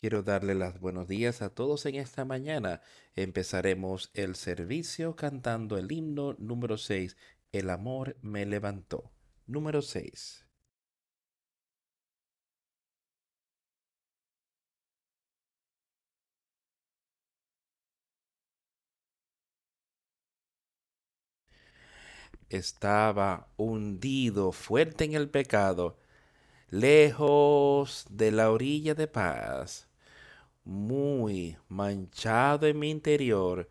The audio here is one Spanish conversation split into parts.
Quiero darle los buenos días a todos en esta mañana. Empezaremos el servicio cantando el himno número 6, El amor me levantó. Número 6. Estaba hundido fuerte en el pecado, lejos de la orilla de paz muy manchado en mi interior,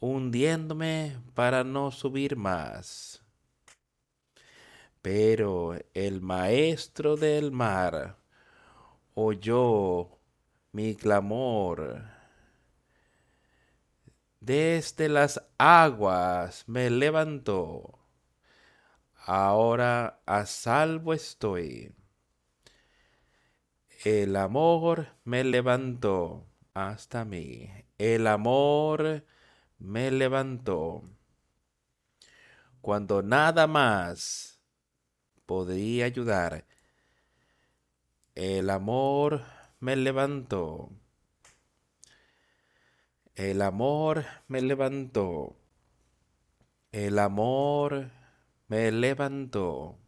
hundiéndome para no subir más. Pero el maestro del mar oyó mi clamor. Desde las aguas me levantó. Ahora a salvo estoy. El amor me levantó hasta mí. El amor me levantó. Cuando nada más podría ayudar. El amor me levantó. El amor me levantó. El amor me levantó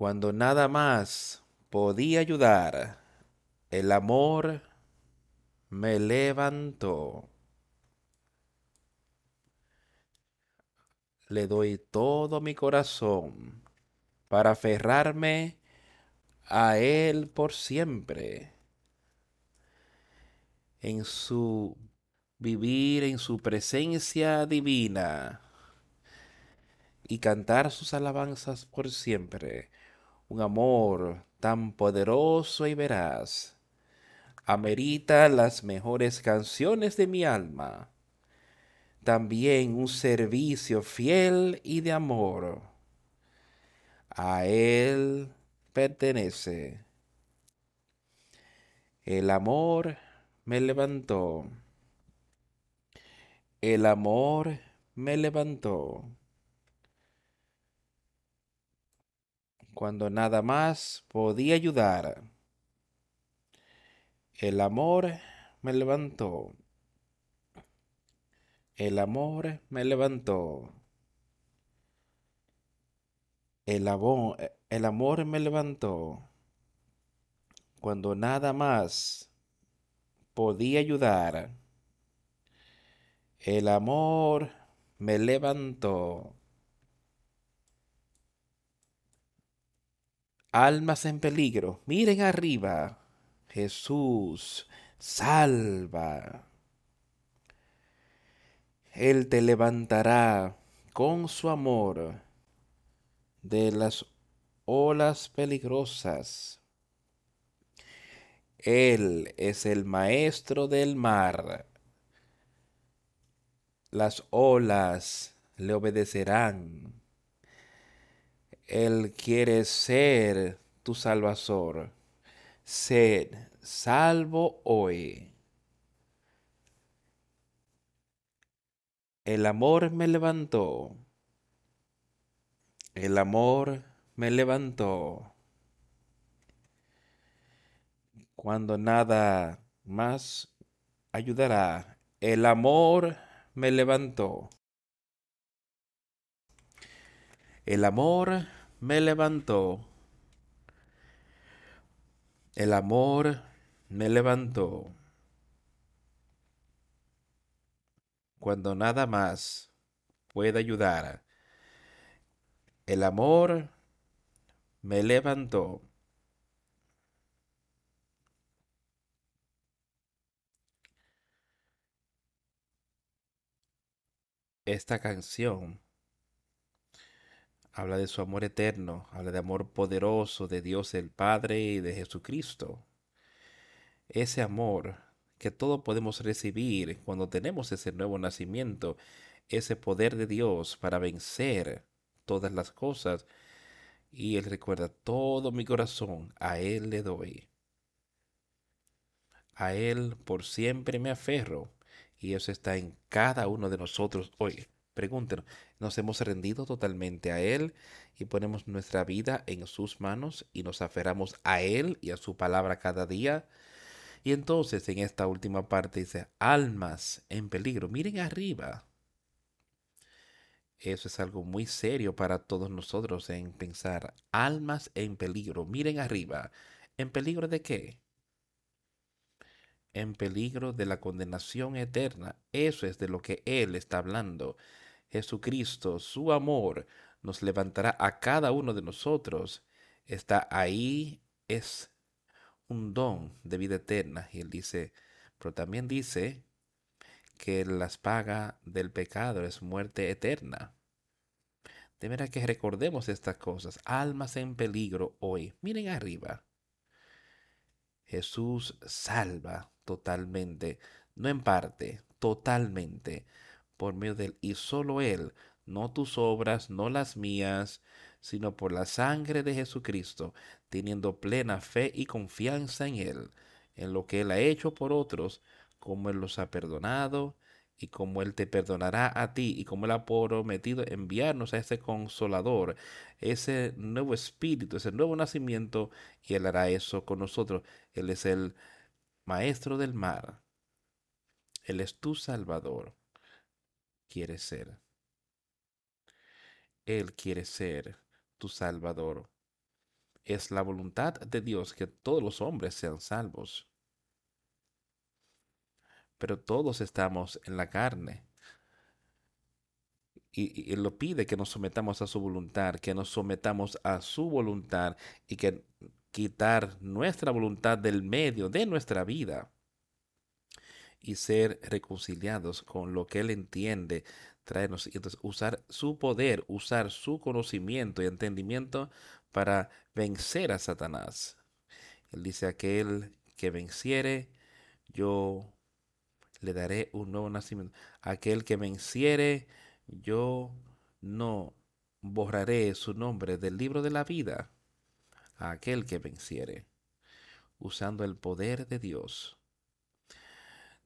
cuando nada más podía ayudar, el amor me levantó. Le doy todo mi corazón para aferrarme a Él por siempre. En su vivir, en su presencia divina y cantar sus alabanzas por siempre un amor tan poderoso y veraz amerita las mejores canciones de mi alma, también un servicio fiel y de amor. A Él pertenece. El amor me levantó. El amor me levantó. Cuando nada más podía ayudar. El amor me levantó. El amor me levantó. El amor, el amor me levantó. Cuando nada más podía ayudar. El amor me levantó. Almas en peligro, miren arriba. Jesús, salva. Él te levantará con su amor de las olas peligrosas. Él es el maestro del mar. Las olas le obedecerán. Él quiere ser tu salvador. Sed salvo hoy. El amor me levantó. El amor me levantó. Cuando nada más ayudará, el amor me levantó. El amor me levantó. El amor me levantó. Cuando nada más puede ayudar. El amor me levantó. Esta canción habla de su amor eterno, habla de amor poderoso de Dios el Padre y de Jesucristo. Ese amor que todos podemos recibir cuando tenemos ese nuevo nacimiento, ese poder de Dios para vencer todas las cosas. Y Él recuerda todo mi corazón, a Él le doy. A Él por siempre me aferro. Y eso está en cada uno de nosotros hoy. Pregúntenos, ¿nos hemos rendido totalmente a Él y ponemos nuestra vida en sus manos y nos aferramos a Él y a su palabra cada día? Y entonces en esta última parte dice, almas en peligro, miren arriba. Eso es algo muy serio para todos nosotros en pensar, almas en peligro, miren arriba. ¿En peligro de qué? En peligro de la condenación eterna. Eso es de lo que Él está hablando. Jesucristo, su amor, nos levantará a cada uno de nosotros. Está ahí, es un don de vida eterna. Y él dice, pero también dice que las paga del pecado es muerte eterna. De manera que recordemos estas cosas, almas en peligro hoy. Miren arriba. Jesús salva totalmente, no en parte, totalmente, por medio de él. Y solo él, no tus obras, no las mías, sino por la sangre de Jesucristo, teniendo plena fe y confianza en Él, en lo que Él ha hecho por otros, como Él los ha perdonado y como Él te perdonará a ti y como Él ha prometido enviarnos a ese consolador, ese nuevo espíritu, ese nuevo nacimiento, y Él hará eso con nosotros. Él es el maestro del mar. Él es tu salvador. Quiere ser. Él quiere ser tu Salvador. Es la voluntad de Dios que todos los hombres sean salvos. Pero todos estamos en la carne. Y, Él lo pide que nos sometamos a su voluntad, que nos sometamos a su voluntad y que quitar nuestra voluntad del medio de nuestra vida y ser reconciliados con lo que Él entiende traernos. Y entonces usar su poder, usar su conocimiento y entendimiento para vencer a Satanás. Él dice, aquel que venciere, yo le daré un nuevo nacimiento. Aquel que venciere, yo no borraré su nombre del libro de la vida. A aquel que venciere, usando el poder de Dios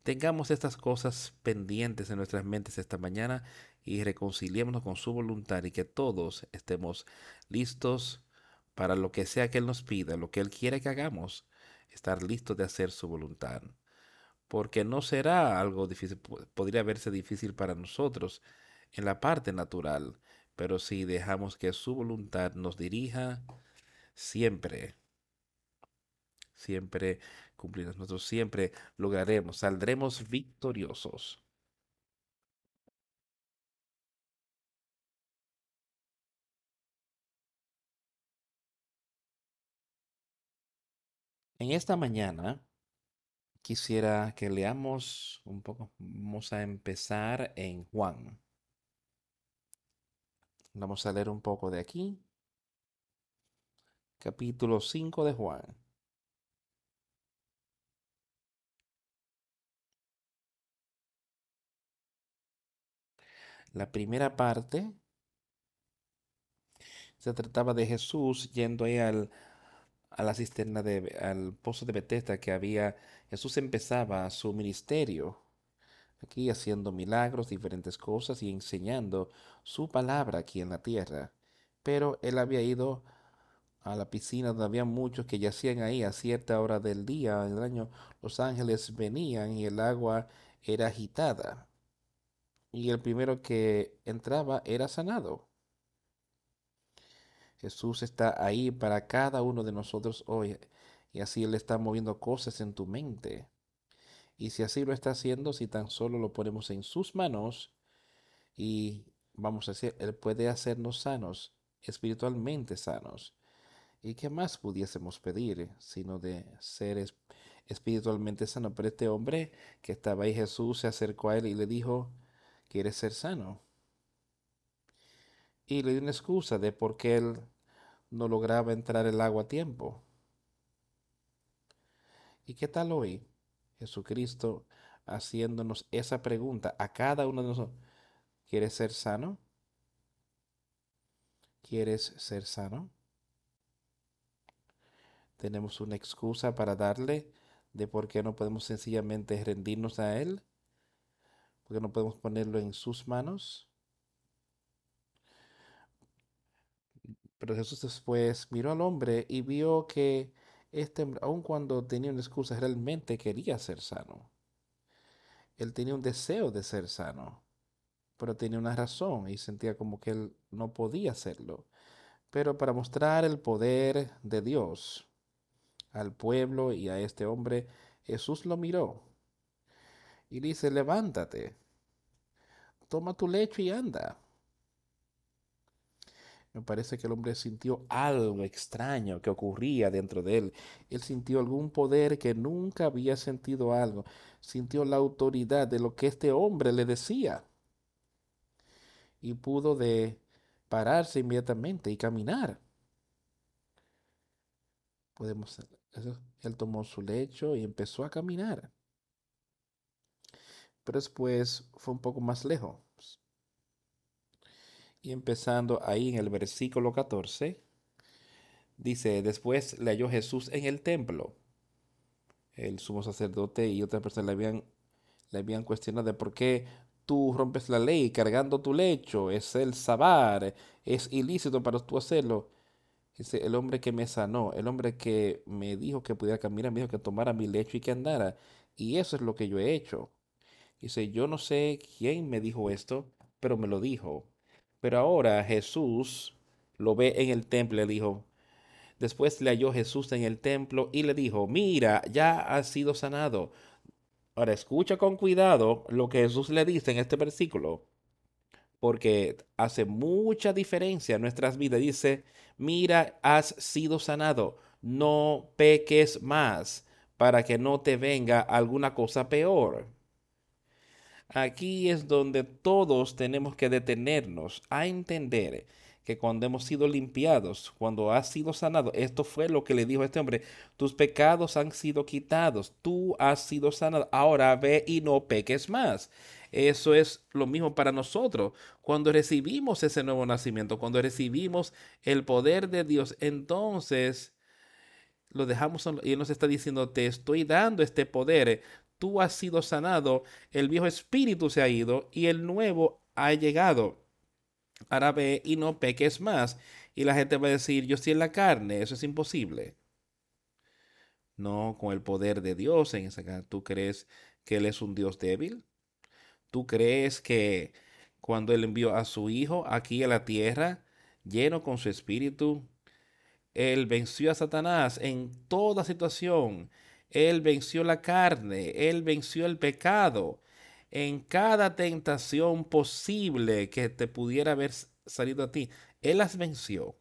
Tengamos estas cosas pendientes en nuestras mentes esta mañana y reconciliémonos con su voluntad y que todos estemos listos para lo que sea que Él nos pida, lo que Él quiere que hagamos, estar listos de hacer su voluntad. Porque no será algo difícil, podría verse difícil para nosotros en la parte natural, pero si dejamos que su voluntad nos dirija, siempre siempre cumpliremos. Nosotros siempre lograremos, saldremos victoriosos. En esta mañana quisiera que leamos un poco. Vamos a empezar en Juan. Vamos a leer un poco de aquí. Capítulo 5 de Juan. La primera parte se trataba de Jesús yendo ahí al, a la cisterna de, al pozo de Bethesda que había. Jesús empezaba su ministerio aquí haciendo milagros, diferentes cosas y enseñando su palabra aquí en la tierra. Pero él había ido a la piscina donde había muchos que yacían ahí a cierta hora del día. En el año los ángeles venían y el agua era agitada y el primero que entraba era sanado. Jesús está ahí para cada uno de nosotros hoy y así Él está moviendo cosas en tu mente. Y si así lo está haciendo, si tan solo lo ponemos en sus manos y vamos a decir, Él puede hacernos sanos, espiritualmente sanos. ¿Y qué más pudiésemos pedir sino de ser espiritualmente sano? Pero este hombre que estaba ahí, Jesús se acercó a él y le dijo, quiere ser sano. Y le dio una excusa de por qué él no lograba entrar el agua a tiempo. ¿Y qué tal hoy? Jesucristo haciéndonos esa pregunta a cada uno de nosotros. ¿Quieres ser sano? ¿Quieres ser sano? Tenemos una excusa para darle de por qué no podemos sencillamente rendirnos a Él porque no podemos ponerlo en sus manos. Pero Jesús después miró al hombre y vio que este, aun cuando tenía una excusa, realmente quería ser sano. Él tenía un deseo de ser sano, pero tenía una razón y sentía como que él no podía hacerlo. Pero para mostrar el poder de Dios al pueblo y a este hombre, Jesús lo miró y dice, levántate, toma tu lecho y anda. Me parece que el hombre sintió algo extraño que ocurría dentro de él. Él sintió algún poder que nunca había sentido algo. Sintió la autoridad de lo que este hombre le decía. Y pudo de pararse inmediatamente y caminar. Podemos él tomó su lecho y empezó a caminar. Pero después fue un poco más lejos. Y empezando ahí en el versículo 14, dice, después le halló Jesús en el templo. El sumo sacerdote y otra persona le habían, le habían cuestionado de por qué tú rompes la ley cargando tu lecho, es el sabar, es ilícito para tú hacerlo. Dice, el hombre que me sanó, el hombre que me dijo que pudiera caminar, me dijo que tomara mi lecho y que andara. Y eso es lo que yo he hecho. Dice, yo no sé quién me dijo esto, pero me lo dijo. Pero ahora Jesús lo ve en el templo le dijo, después le halló Jesús en el templo y le dijo, mira, ya has sido sanado. Ahora escucha con cuidado lo que Jesús le dice en este versículo porque hace mucha diferencia en nuestras vidas. Dice, mira, has sido sanado, no peques más para que no te venga alguna cosa peor. Aquí es donde todos tenemos que detenernos a entender que cuando hemos sido limpiados, cuando has sido sanado, esto fue lo que le dijo a este hombre, tus pecados han sido quitados, tú has sido sanado, ahora ve y no peques más. Eso es lo mismo para nosotros. Cuando recibimos ese nuevo nacimiento, cuando recibimos el poder de Dios, entonces lo dejamos y Él nos está diciendo, te estoy dando este poder, tú has sido sanado, el viejo espíritu se ha ido y el nuevo ha llegado. Ahora ve y no peques más. Y la gente va a decir, yo estoy en la carne, eso es imposible. No, con el poder de Dios en esa. ¿Tú crees que Él es un Dios débil? ¿Tú crees que cuando Él envió a su Hijo aquí a la tierra, lleno con su espíritu, Él venció a Satanás en toda situación? Él venció la carne, Él venció el pecado en cada tentación posible que te pudiera haber salido a ti. Él las venció.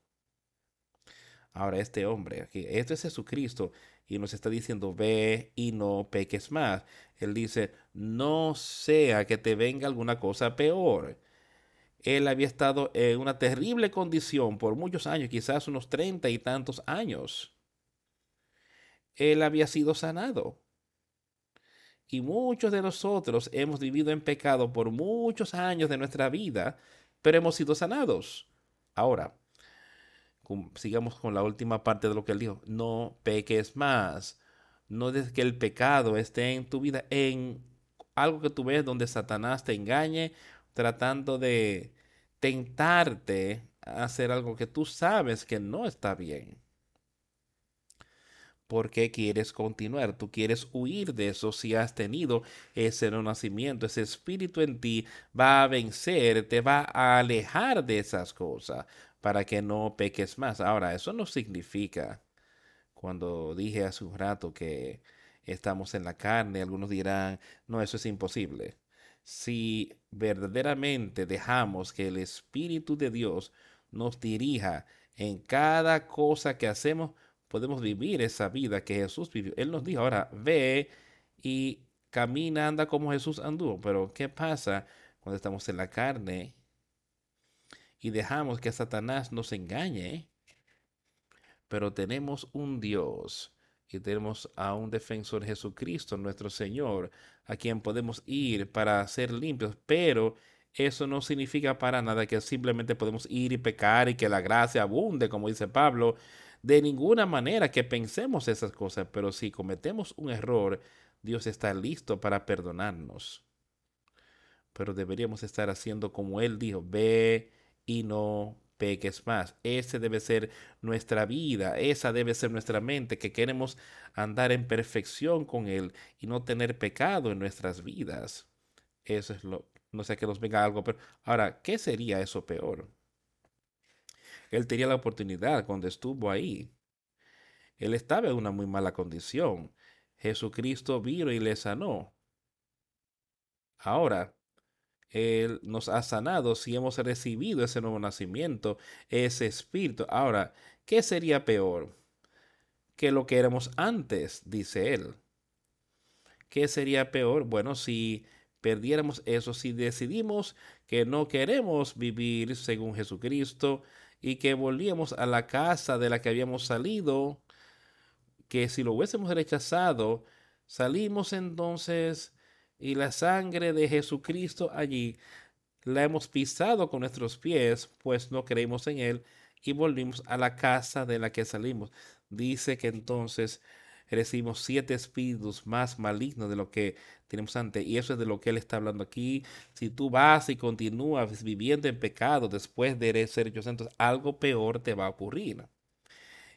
Ahora este hombre esto es Jesucristo y nos está diciendo, ve y no peques más. Él dice, no sea que te venga alguna cosa peor. Él había estado en una terrible condición por muchos años, quizás unos treinta y tantos años. Él había sido sanado. Y muchos de nosotros hemos vivido en pecado por muchos años de nuestra vida, pero hemos sido sanados. Ahora, sigamos con la última parte de lo que él dijo, no peques más. No dejes que el pecado esté en tu vida, en algo que tú ves donde Satanás te engañe, tratando de tentarte a hacer algo que tú sabes que no está bien. ¿Por qué quieres continuar? Tú quieres huir de eso si has tenido ese renacimiento, ese espíritu en ti va a vencer, te va a alejar de esas cosas para que no peques más. Ahora, eso no significa, cuando dije hace un rato que estamos en la carne, algunos dirán, no, eso es imposible. Si verdaderamente dejamos que el Espíritu de Dios nos dirija en cada cosa que hacemos, podemos vivir esa vida que Jesús vivió. Él nos dijo, ahora ve y camina, anda como Jesús anduvo. Pero ¿qué pasa cuando estamos en la carne y dejamos que Satanás nos engañe. Pero tenemos un Dios y tenemos a un defensor Jesucristo, nuestro Señor, a quien podemos ir para ser limpios. Pero eso no significa para nada que simplemente podemos ir y pecar y que la gracia abunde, como dice Pablo. De ninguna manera que pensemos esas cosas, pero si cometemos un error, Dios está listo para perdonarnos. Pero deberíamos estar haciendo como Él dijo, ve y no peques más. Ese debe ser nuestra vida, esa debe ser nuestra mente, que queremos andar en perfección con Él y no tener pecado en nuestras vidas. Eso es lo, no sé que nos venga algo, pero ahora, ¿qué sería eso peor? Él tenía la oportunidad cuando estuvo ahí. Él estaba en una muy mala condición. Jesucristo vino y le sanó. Ahora, Él nos ha sanado si hemos recibido ese nuevo nacimiento, ese espíritu. Ahora, ¿qué sería peor que lo que éramos antes? Dice Él. ¿Qué sería peor? Bueno, si perdiéramos eso, si decidimos que no queremos vivir según Jesucristo y que volvíamos a la casa de la que habíamos salido, que si lo hubiésemos rechazado, salimos entonces y la sangre de Jesucristo allí la hemos pisado con nuestros pies, pues no creímos en Él y volvimos a la casa de la que salimos. Dice que entonces recibimos siete espíritus más malignos de lo que tenemos antes. Y eso es de lo que él está hablando aquí. Si tú vas y continúas viviendo en pecado después de ser hecho santos, algo peor te va a ocurrir.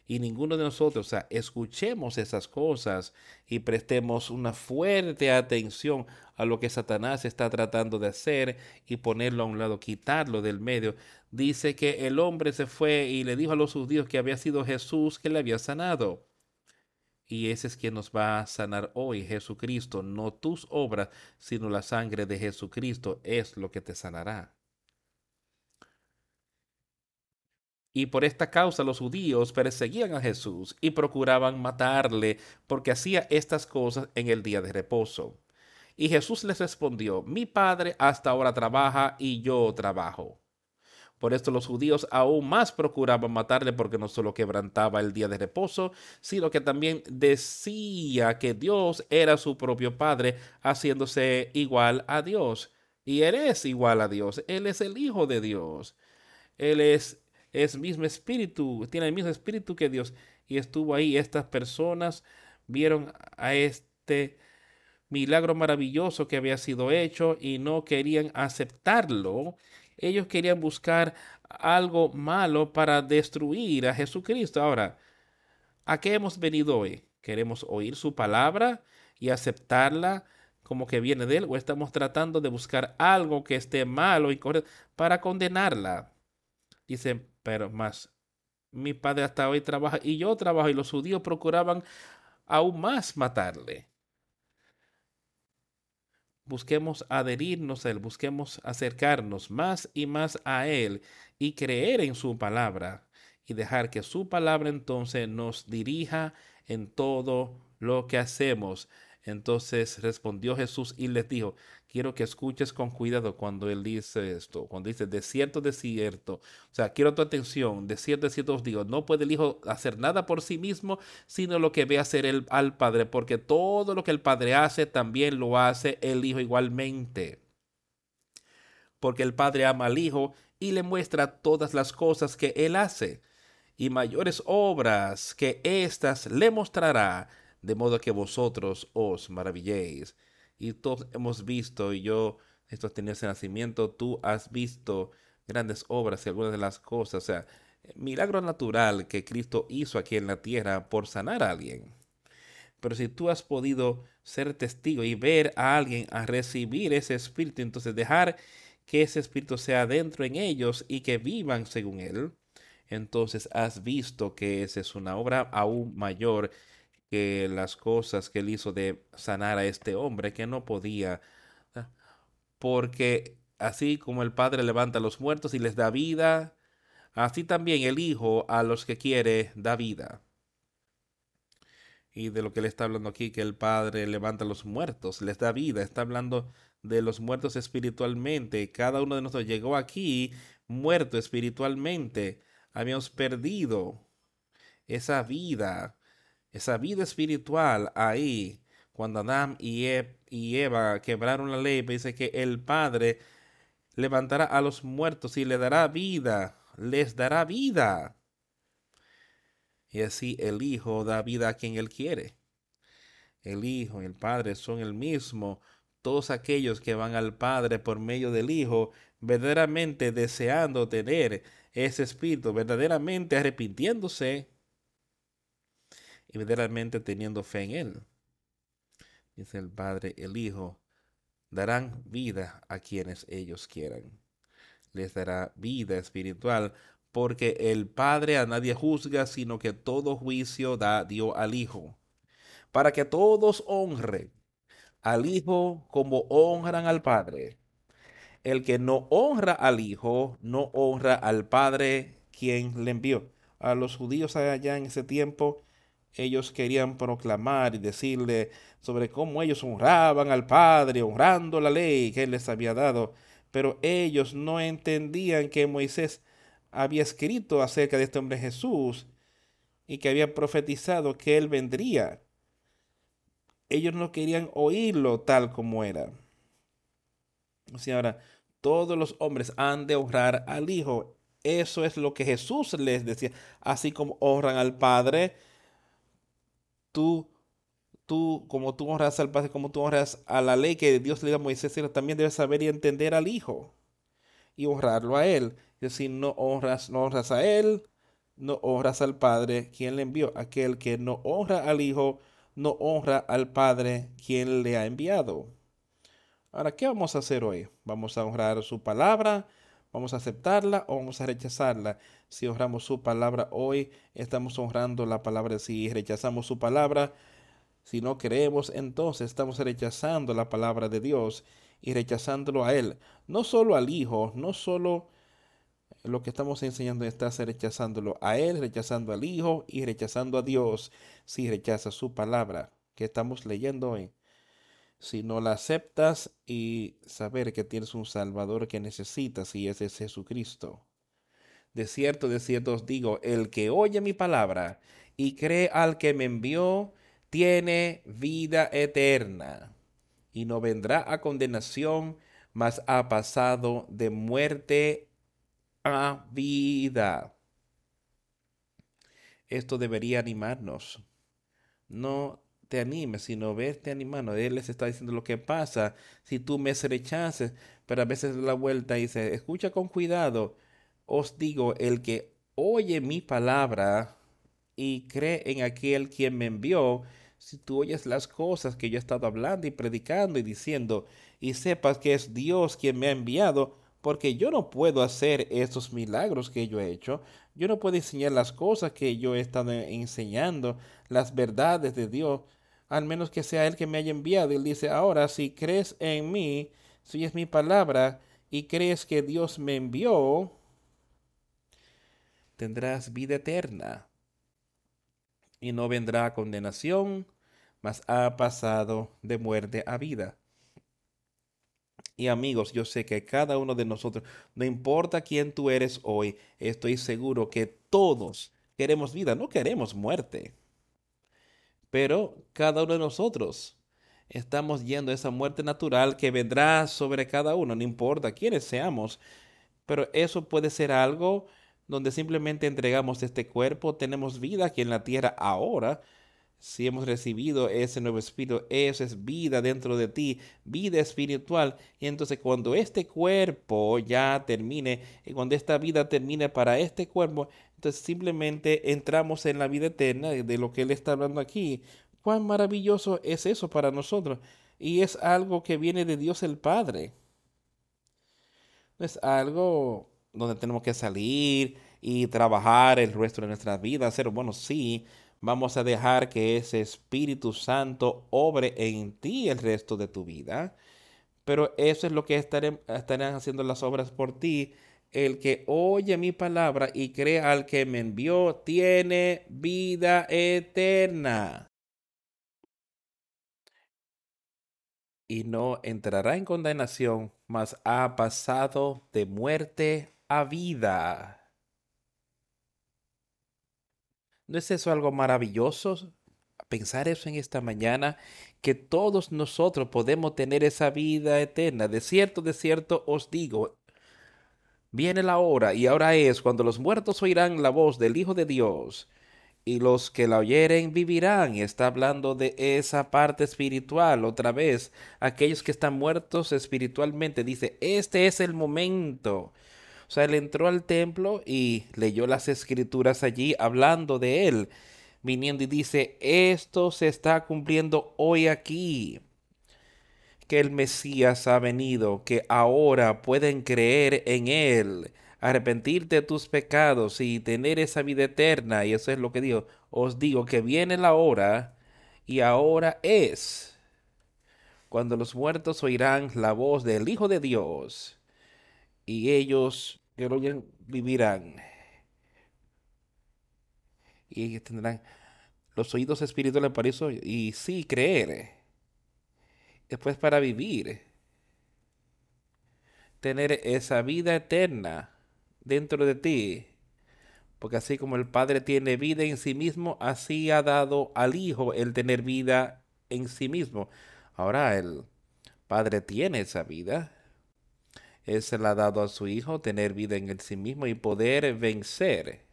Y ninguno de nosotros, o sea, escuchemos esas cosas y prestemos una fuerte atención a lo que Satanás está tratando de hacer y ponerlo a un lado, quitarlo del medio. Dice que el hombre se fue y le dijo a los judíos que había sido Jesús que le había sanado y ese es quien nos va a sanar hoy, Jesucristo. No tus obras, sino la sangre de Jesucristo es lo que te sanará. Y por esta causa los judíos perseguían a Jesús y procuraban matarle porque hacía estas cosas en el día de reposo. Y Jesús les respondió, mi Padre hasta ahora trabaja y yo trabajo. Por esto los judíos aún más procuraban matarle porque no solo quebrantaba el día de reposo, sino que también decía que Dios era su propio Padre, haciéndose igual a Dios. Y Él es igual a Dios, Él es el Hijo de Dios. Él es, es mismo espíritu, tiene el mismo espíritu que Dios. Y estuvo ahí, estas personas vieron a este milagro maravilloso que había sido hecho y no querían aceptarlo ellos querían buscar algo malo para destruir a Jesucristo. Ahora, ¿a qué hemos venido hoy? ¿Queremos oír su palabra y aceptarla como que viene de él? ¿O estamos tratando de buscar algo que esté malo y correcto para condenarla? Dice, pero más, mi padre hasta hoy trabaja y yo trabajo y los judíos procuraban aún más matarle busquemos adherirnos a Él, busquemos acercarnos más y más a Él y creer en su palabra y dejar que su palabra entonces nos dirija en todo lo que hacemos. Entonces respondió Jesús y les dijo, quiero que escuches con cuidado cuando él dice esto, cuando dice de cierto, de cierto. O sea, quiero tu atención, de cierto, de cierto os digo, no puede el Hijo hacer nada por sí mismo, sino lo que ve hacer él al Padre, porque todo lo que el Padre hace, también lo hace el Hijo igualmente. Porque el Padre ama al Hijo y le muestra todas las cosas que él hace, y mayores obras que éstas le mostrará de modo que vosotros os maravilléis. Y todos hemos visto, y yo, esto tenía ese nacimiento, tú has visto grandes obras y algunas de las cosas, o sea, milagro natural que Cristo hizo aquí en la tierra por sanar a alguien. Pero si tú has podido ser testigo y ver a alguien a recibir ese espíritu, entonces dejar que ese espíritu sea dentro en ellos y que vivan según él, entonces has visto que esa es una obra aún mayor que las cosas que él hizo de sanar a este hombre que no podía, porque así como el Padre levanta a los muertos y les da vida, así también el Hijo a los que quiere da vida. Y de lo que él está hablando aquí, que el Padre levanta a los muertos, les da vida, está hablando de los muertos espiritualmente. Cada uno de nosotros llegó aquí muerto espiritualmente. Habíamos perdido esa vida esa vida espiritual ahí, cuando Adán y, Eva quebraron la ley, dice que el Padre levantará a los muertos y le dará vida, les dará vida. Y así el Hijo da vida a quien Él quiere. El Hijo y el Padre son el mismo. todos aquellos que van al Padre por medio del Hijo, verdaderamente deseando tener ese espíritu, verdaderamente arrepintiéndose verdaderamente teniendo fe en Él. Dice el Padre, el Hijo, darán vida a quienes ellos quieran. Les dará vida espiritual, porque el Padre a nadie juzga, sino que todo juicio da dio al Hijo, para que todos honren al Hijo como honran al Padre. El que no honra al Hijo, no honra al Padre quien le envió. A los judíos allá en ese tiempo, ellos querían proclamar y decirle sobre cómo ellos honraban al Padre, honrando la ley que Él les había dado, pero ellos no entendían que Moisés había escrito acerca de este hombre Jesús y que había profetizado que Él vendría. Ellos no querían oírlo tal como era. O ahora, todos los hombres han de honrar al Hijo. Eso es lo que Jesús les decía. Así como honran al Padre, tú, tú, como tú honras al Padre, como tú honras a la ley que Dios le dio a Moisés, también debes saber y entender al Hijo y honrarlo a Él. Es decir, no honras, no honras a Él, no honras al Padre, quien le envió. Aquel que no honra al Hijo, no honra al Padre, quien le ha enviado. Ahora, ¿qué vamos a hacer hoy? ¿Vamos a honrar su palabra? ¿Vamos a aceptarla o vamos a rechazarla? Si honramos su palabra hoy, estamos honrando la palabra. Si rechazamos su palabra, si no creemos, entonces estamos rechazando la palabra de Dios y rechazándolo a Él. No solo al Hijo, no solo lo que estamos enseñando está rechazándolo a Él, rechazando al Hijo y rechazando a Dios si rechaza su palabra que estamos leyendo hoy si no la aceptas y saber que tienes un Salvador que necesitas y ese es Jesucristo. De cierto, de cierto os digo, el que oye mi palabra y cree al que me envió, tiene vida eterna y no vendrá a condenación, mas ha pasado de muerte a vida. Esto debería animarnos. No te anime, sino verte animando. Él les está diciendo lo que pasa si tú me rechaces, pero a veces la vuelta dice, escucha con cuidado. Os digo, el que oye mi palabra y cree en aquel quien me envió, si tú oyes las cosas que yo he estado hablando y predicando y diciendo, y sepas que es Dios quien me ha enviado, porque yo no puedo hacer estos milagros que yo he hecho, yo no puedo enseñar las cosas que yo he estado enseñando, las verdades de Dios, al menos que sea Él que me haya enviado. Él dice, ahora si crees en mí, si es mi palabra, y crees que Dios me envió, tendrás vida eterna. Y no vendrá condenación, mas ha pasado de muerte a vida. Y amigos, yo sé que cada uno de nosotros, no importa quién tú eres hoy, estoy seguro que todos queremos vida, no queremos muerte. Pero cada uno de nosotros estamos yendo a esa muerte natural que vendrá sobre cada uno, no importa quiénes seamos. Pero eso puede ser algo donde simplemente entregamos este cuerpo, tenemos vida aquí en la tierra ahora. Si hemos recibido ese nuevo espíritu, eso es vida dentro de ti, vida espiritual. Y entonces cuando este cuerpo ya termine, y cuando esta vida termine para este cuerpo, entonces simplemente entramos en la vida eterna de lo que Él está hablando aquí. Cuán maravilloso es eso para nosotros. Y es algo que viene de Dios el Padre. No es algo donde tenemos que salir y trabajar el resto de nuestra vida. Hacer, bueno, sí, vamos a dejar que ese Espíritu Santo obre en ti el resto de tu vida. Pero eso es lo que estarán haciendo las obras por ti el que oye mi palabra y cree al que me envió tiene vida eterna. Y no entrará en condenación, mas ha pasado de muerte a vida. ¿No es eso algo maravilloso? Pensar eso en esta mañana, que todos nosotros podemos tener esa vida eterna. De cierto, de cierto os digo, Viene la hora, y ahora es, cuando los muertos oirán la voz del Hijo de Dios, y los que la oyeren vivirán. Está hablando de esa parte espiritual. Otra vez, aquellos que están muertos espiritualmente. Dice, este es el momento. O sea, él entró al templo y leyó las escrituras allí hablando de él, viniendo y dice, esto se está cumpliendo hoy aquí que el Mesías ha venido, que ahora pueden creer en Él, arrepentirte de tus pecados y tener esa vida eterna. Y eso es lo que digo. Os digo que viene la hora y ahora es cuando los muertos oirán la voz del Hijo de Dios y ellos que lo oyen vivirán y tendrán los oídos espirituales para eso y sí creer después para vivir, tener esa vida eterna dentro de ti. Porque así como el Padre tiene vida en sí mismo, así ha dado al Hijo el tener vida en sí mismo. Ahora el Padre tiene esa vida. Se la ha dado a su Hijo tener vida en sí mismo y poder vencer.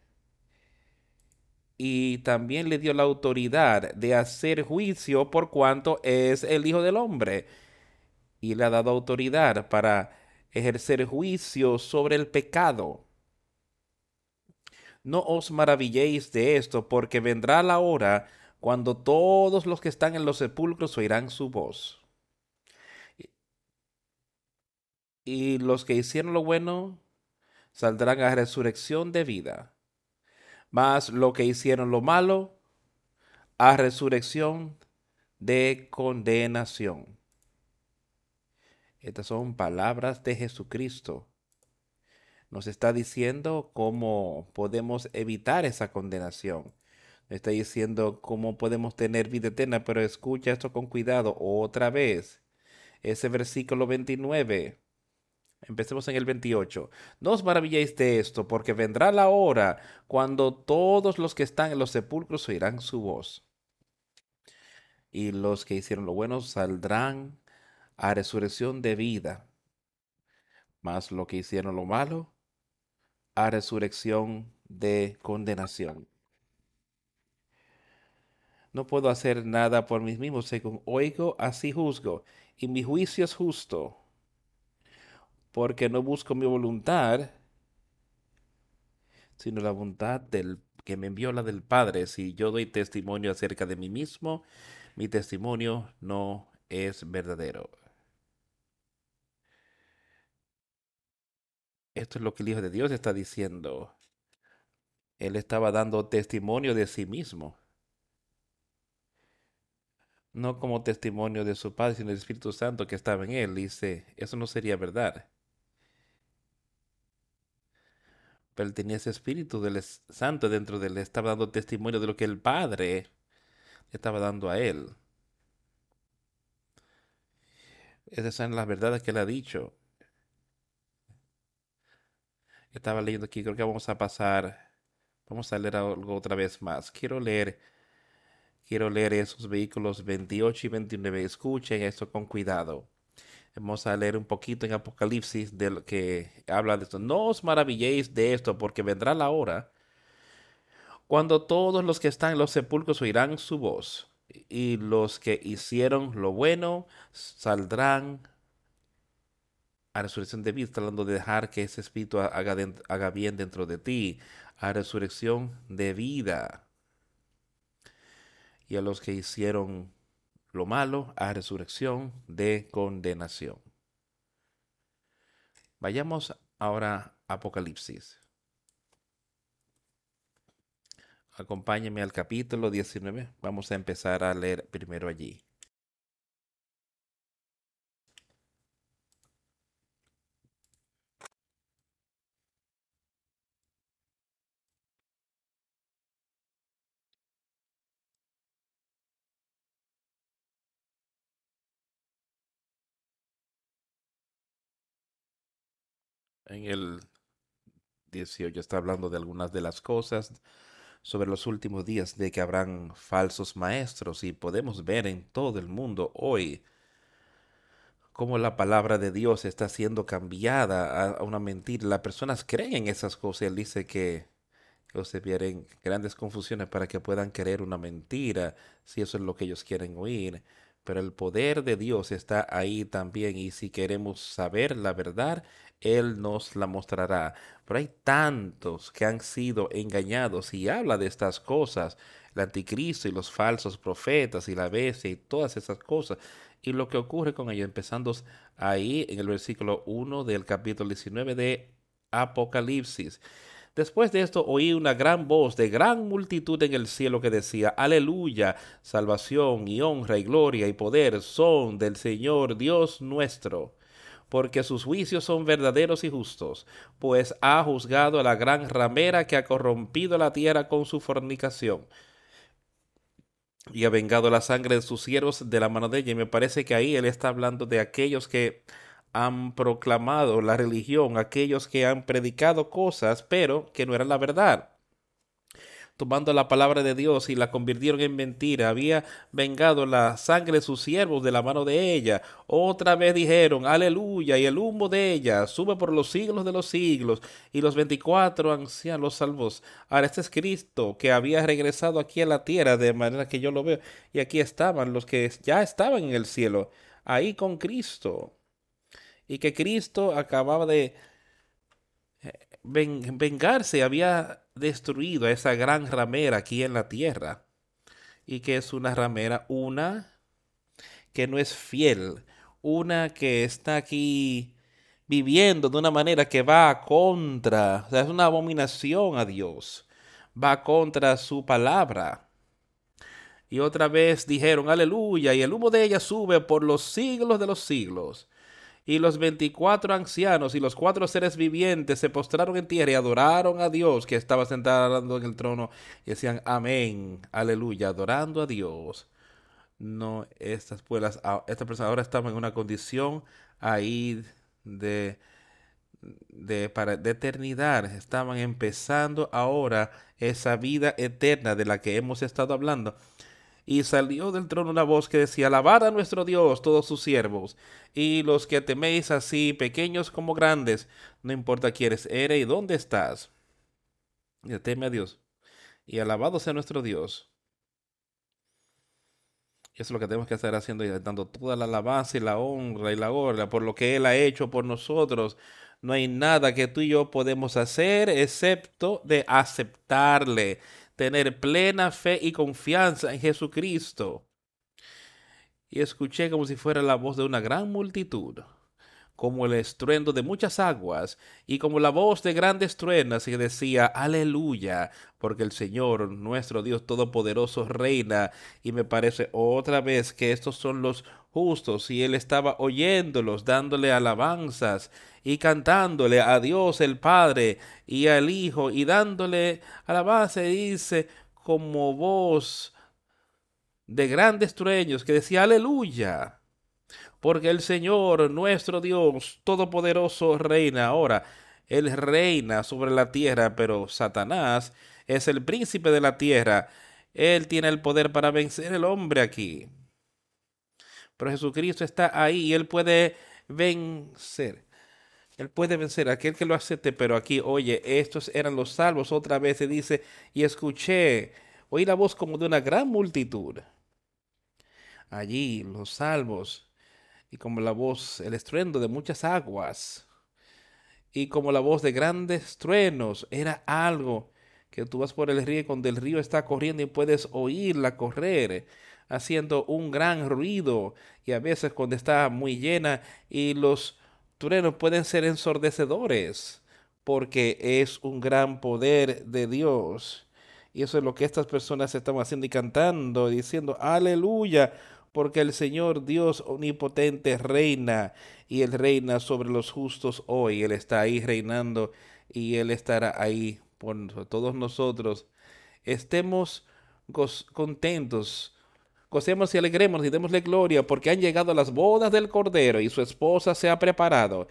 Y también le dio la autoridad de hacer juicio por cuanto es el Hijo del Hombre. Y le ha dado autoridad para ejercer juicio sobre el pecado no os maravilléis de esto, porque vendrá la hora cuando todos los que están en los sepulcros oirán su voz. Y los que hicieron lo bueno saldrán a resurrección de vida. Mas los que hicieron lo malo a resurrección de condenación. Estas son palabras de Jesucristo nos está diciendo cómo podemos evitar esa condenación. Nos está diciendo cómo podemos tener vida eterna, pero escucha esto con cuidado otra vez. Ese versículo 29. Empecemos en el 28. No os maravilléis de esto, porque vendrá la hora cuando todos los que están en los sepulcros oirán su voz. Y los que hicieron lo bueno saldrán a resurrección de vida. Mas lo que hicieron lo malo a resurrección de condenación. No puedo hacer nada por mí mismo, según oigo, así juzgo, y mi juicio es justo, porque no busco mi voluntad, sino la voluntad del que me envió la del Padre. Si yo doy testimonio acerca de mí mismo, mi testimonio no es verdadero. Esto es lo que el Hijo de Dios está diciendo. Él estaba dando testimonio de sí mismo. No como testimonio de su Padre, sino del Espíritu Santo que estaba en él. Dice, eso no sería verdad. Pero él tenía ese Espíritu del Santo dentro de él. Estaba dando testimonio de lo que el Padre estaba dando a él. Esas son las verdades que él ha dicho. Estaba leyendo aquí, creo que vamos a pasar, vamos a leer algo otra vez más. Quiero leer, quiero leer esos vehículos 28 y 29. Escuchen esto con cuidado. Vamos a leer un poquito en Apocalipsis de lo que habla de esto. No os maravilléis de esto, porque vendrá la hora cuando todos los que están en los sepulcros oirán su voz, y los que hicieron lo bueno saldrán a resurrección de vida, hablando de dejar que ese espíritu haga, haga bien dentro de ti, a resurrección de vida. Y a los que hicieron lo malo, a resurrección de condenación. Vayamos ahora a Apocalipsis. Acompáñeme al capítulo 19. Vamos a empezar a leer primero allí. En el 18 está hablando de algunas de las cosas sobre los últimos días de que habrán falsos maestros y podemos ver en todo el mundo hoy cómo la palabra de Dios está siendo cambiada a, una mentira. Las personas creen en esas cosas. Él dice que o se vienen grandes confusiones para que puedan creer una mentira, si eso es lo que ellos quieren oír. Pero el poder de Dios está ahí también y si queremos saber la verdad, Él nos la mostrará. Pero hay tantos que han sido engañados y habla de estas cosas, el anticristo y los falsos profetas y la bestia y todas esas cosas. Y lo que ocurre con ellos, empezando ahí en el versículo 1 del capítulo 19 de Apocalipsis. Después de esto oí una gran voz de gran multitud en el cielo que decía, Aleluya, salvación y honra y gloria y poder son del Señor Dios nuestro, porque sus juicios son verdaderos y justos, pues ha juzgado a la gran ramera que ha corrompido la tierra con su fornicación y ha vengado la sangre de sus siervos de la mano de ella. Y me parece que ahí él está hablando de aquellos que han proclamado la religión, aquellos que han predicado cosas, pero que no eran la verdad. Tomando la palabra de Dios y la convirtieron en mentira, había vengado la sangre de sus siervos de la mano de ella. Otra vez dijeron, aleluya, y el humo de ella sube por los siglos de los siglos. Y los veinticuatro ancianos salvos. Ahora este es Cristo que había regresado aquí a la tierra de manera que yo lo veo. Y aquí estaban los que ya estaban en el cielo, ahí con Cristo y que Cristo acababa de eh, vengarse, había destruido a esa gran ramera aquí en la tierra. Y que es una ramera, una que no es fiel, una que está aquí viviendo de una manera que va contra, o sea, es una abominación a Dios, va contra su palabra. Y otra vez dijeron, aleluya, y el humo de ella sube por los siglos de los siglos. Y los veinticuatro ancianos y los cuatro seres vivientes se postraron en tierra y adoraron a Dios que estaba sentado en el trono y decían amén, aleluya, adorando a Dios. No, estas pues esta persona ahora estaba en una condición ahí de, de, para, de eternidad. Estaban empezando ahora esa vida eterna de la que hemos estado hablando y salió del trono una voz que decía, alabad a nuestro Dios todos sus siervos, y los que teméis así, pequeños como grandes, no importa quién eres y dónde estás. Y teme a Dios, y alabado sea nuestro Dios. Eso es lo que tenemos que estar haciendo y dando toda la alabanza y la honra y la gloria por lo que Él ha hecho por nosotros. No hay nada que tú y yo podemos hacer excepto de aceptarle tener plena fe y confianza en Jesucristo. Y escuché como si fuera la voz de una gran multitud, como el estruendo de muchas aguas, y como la voz de grandes truenas que decía, aleluya, porque el Señor, nuestro Dios Todopoderoso, reina. Y me parece otra vez que estos son los justos, y él estaba oyéndolos, dándole alabanzas y cantándole a Dios el Padre y al Hijo y dándole alabanza, dice como voz de grandes trueños que decía aleluya, porque el Señor nuestro Dios Todopoderoso reina ahora. Él reina sobre la tierra, pero Satanás es el príncipe de la tierra. Él tiene el poder para vencer el hombre aquí. Pero Jesucristo está ahí y Él puede vencer. Él puede vencer a aquel que lo acepte, pero aquí, oye, estos eran los salvos. Otra vez se dice, y escuché, oí la voz como de una gran multitud. Allí, los salvos, y como la voz, el estruendo de muchas aguas, y como la voz de grandes truenos, era algo que tú vas por el río cuando el río está corriendo y puedes oírla correr haciendo un gran ruido y a veces cuando está muy llena y los truenos pueden ser ensordecedores porque es un gran poder de Dios. Y eso es lo que estas personas están haciendo y cantando, diciendo, aleluya, porque el Señor Dios omnipotente reina y Él reina sobre los justos hoy. Él está ahí reinando y Él estará ahí por todos nosotros. Estemos contentos Gocemos y alegremos y démosle gloria porque han llegado las bodas del Cordero y su esposa se ha preparado.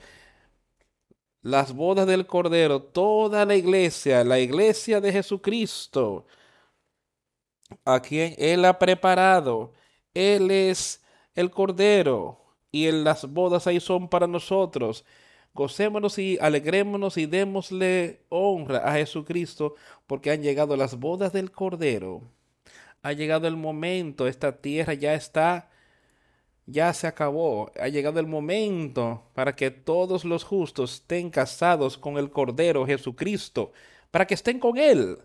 Las bodas del Cordero, toda la iglesia, la iglesia de Jesucristo, a quien Él ha preparado. Él es el Cordero y en las bodas ahí son para nosotros. Gocémonos y alegrémonos y démosle honra a Jesucristo porque han llegado las bodas del Cordero. Ha llegado el momento, esta tierra ya está, ya se acabó. Ha llegado el momento para que todos los justos estén casados con el Cordero Jesucristo, para que estén con Él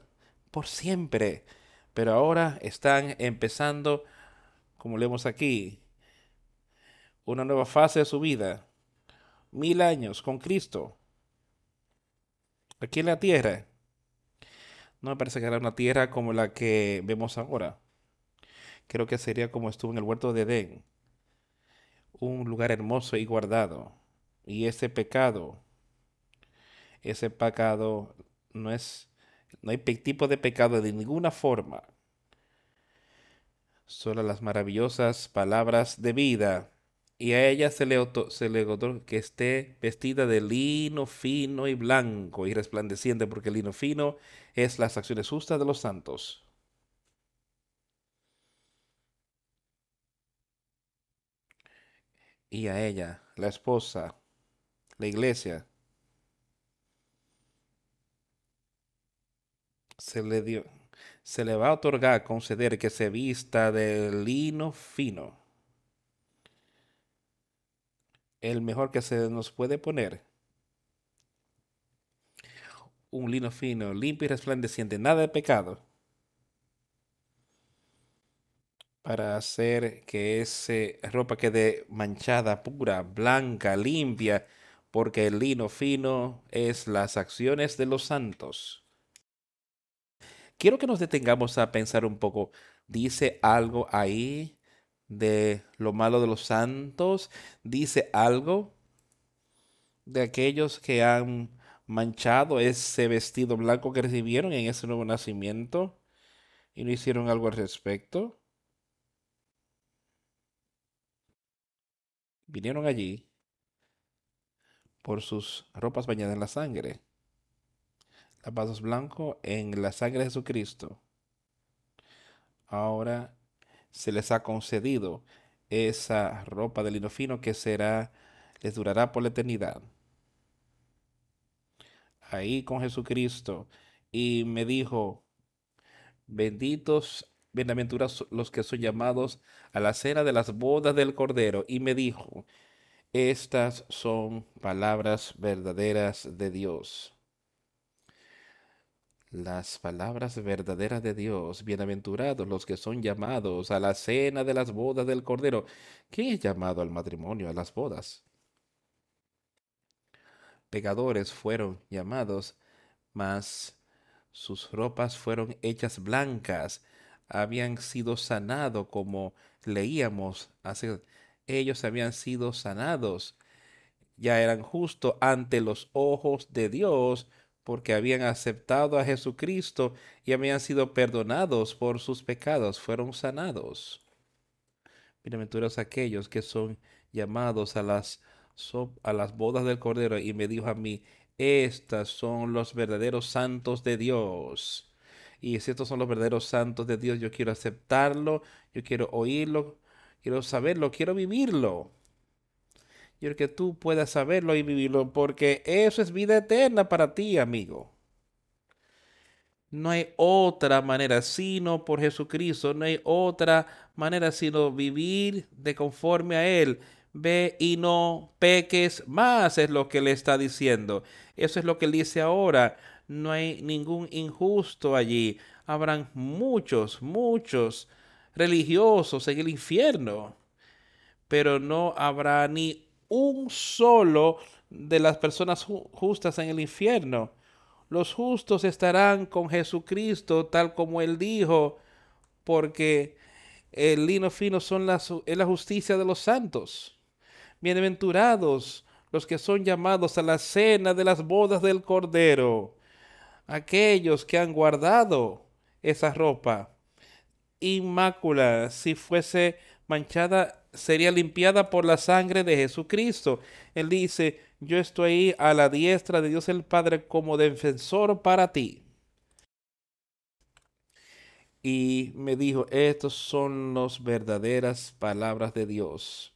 por siempre. Pero ahora están empezando, como leemos aquí, una nueva fase de su vida mil años con Cristo. Aquí en la tierra. No me parece que era una tierra como la que vemos ahora. Creo que sería como estuvo en el huerto de Edén. Un lugar hermoso y guardado. Y ese pecado, ese pecado no es, no hay tipo de pecado de ninguna forma. Solo las maravillosas palabras de vida y a ella se le, se le que esté vestida de lino fino y blanco y resplandeciente, porque el lino fino es las acciones justas de los santos. Y a ella, la esposa, la iglesia, se le dio, se le va a otorgar, conceder que se vista de lino fino el mejor que se nos puede poner. Un lino fino, limpio y resplandeciente, nada de pecado. Para hacer que esa ropa quede manchada, pura, blanca, limpia, porque el lino fino es las acciones de los santos. Quiero que nos detengamos a pensar un poco. ¿Dice algo ahí de lo malo de los santos, dice algo de aquellos que han manchado ese vestido blanco que recibieron en ese nuevo nacimiento y no hicieron algo al respecto. Vinieron allí por sus ropas bañadas en la sangre, lavados blancos en la sangre de Jesucristo. Ahora se les ha concedido esa ropa de lino fino que será, les durará por la eternidad. Ahí con Jesucristo. Y me dijo, benditos, bienaventurados los que son llamados a la cena de las bodas del Cordero. Y me dijo, estas son palabras verdaderas de Dios las palabras verdaderas de Dios. Bienaventurados los que son llamados a la cena de las bodas del Cordero. ¿Quién es llamado al matrimonio, a las bodas? Pecadores fueron llamados, mas sus ropas fueron hechas blancas, habían sido sanados como leíamos ellos habían sido sanados, ya eran justos ante los ojos de Dios porque habían aceptado a Jesucristo y habían sido perdonados por sus pecados, fueron sanados. Bienaventurados aquellos que son llamados a las, a las bodas del Cordero y me dijo a mí, estas son los verdaderos santos de Dios. Y si estos son los verdaderos santos de Dios, yo quiero aceptarlo, yo quiero oírlo, quiero saberlo, quiero vivirlo. Quiero que tú puedas saberlo y vivirlo, porque eso es vida eterna para ti, amigo. No hay otra manera sino por Jesucristo, no hay otra manera sino vivir de conforme a Él. Ve y no peques más, es lo que le está diciendo. Eso es lo que él dice ahora. No hay ningún injusto allí. Habrán muchos, muchos religiosos en el infierno, pero no habrá ni un solo de las personas justas en el infierno. Los justos estarán con Jesucristo tal como él dijo, porque el lino fino son la, es la justicia de los santos. Bienaventurados los que son llamados a la cena de las bodas del Cordero, aquellos que han guardado esa ropa inmácula si fuese manchada sería limpiada por la sangre de Jesucristo. Él dice, yo estoy a la diestra de Dios el Padre como defensor para ti. Y me dijo, estas son las verdaderas palabras de Dios.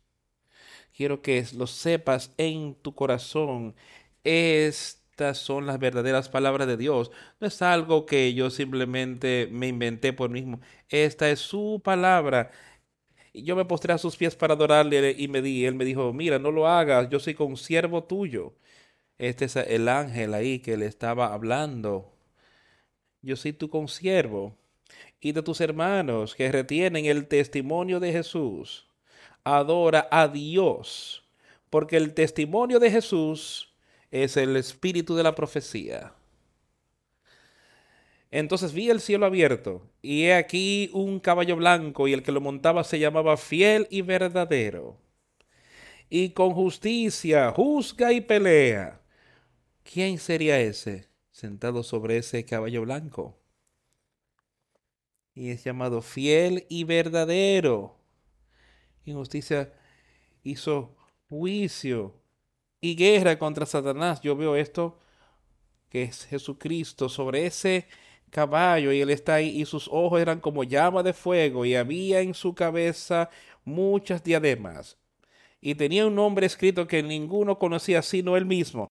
quiero que lo sepas en tu corazón. Estas son las verdaderas palabras de Dios. No es algo que yo simplemente me inventé por mí mismo. Esta es su palabra. Y yo me postré a sus pies para adorarle y me di, él me dijo, mira, no lo hagas, yo soy consiervo tuyo. Este es el ángel ahí que le estaba hablando. Yo soy tu consiervo y de tus hermanos que retienen el testimonio de Jesús. Adora a Dios, porque el testimonio de Jesús es el espíritu de la profecía. Entonces vi el cielo abierto, y he aquí un caballo blanco, y el que lo montaba se llamaba fiel y verdadero. Y con justicia juzga y pelea. ¿Quién sería ese sentado sobre ese caballo blanco? Y es llamado fiel y verdadero. Y justicia hizo juicio y guerra contra Satanás. Yo veo esto que es Jesucristo sobre ese caballo y él está ahí y sus ojos eran como llama de fuego y había en su cabeza muchas diademas y tenía un nombre escrito que ninguno conocía sino él mismo.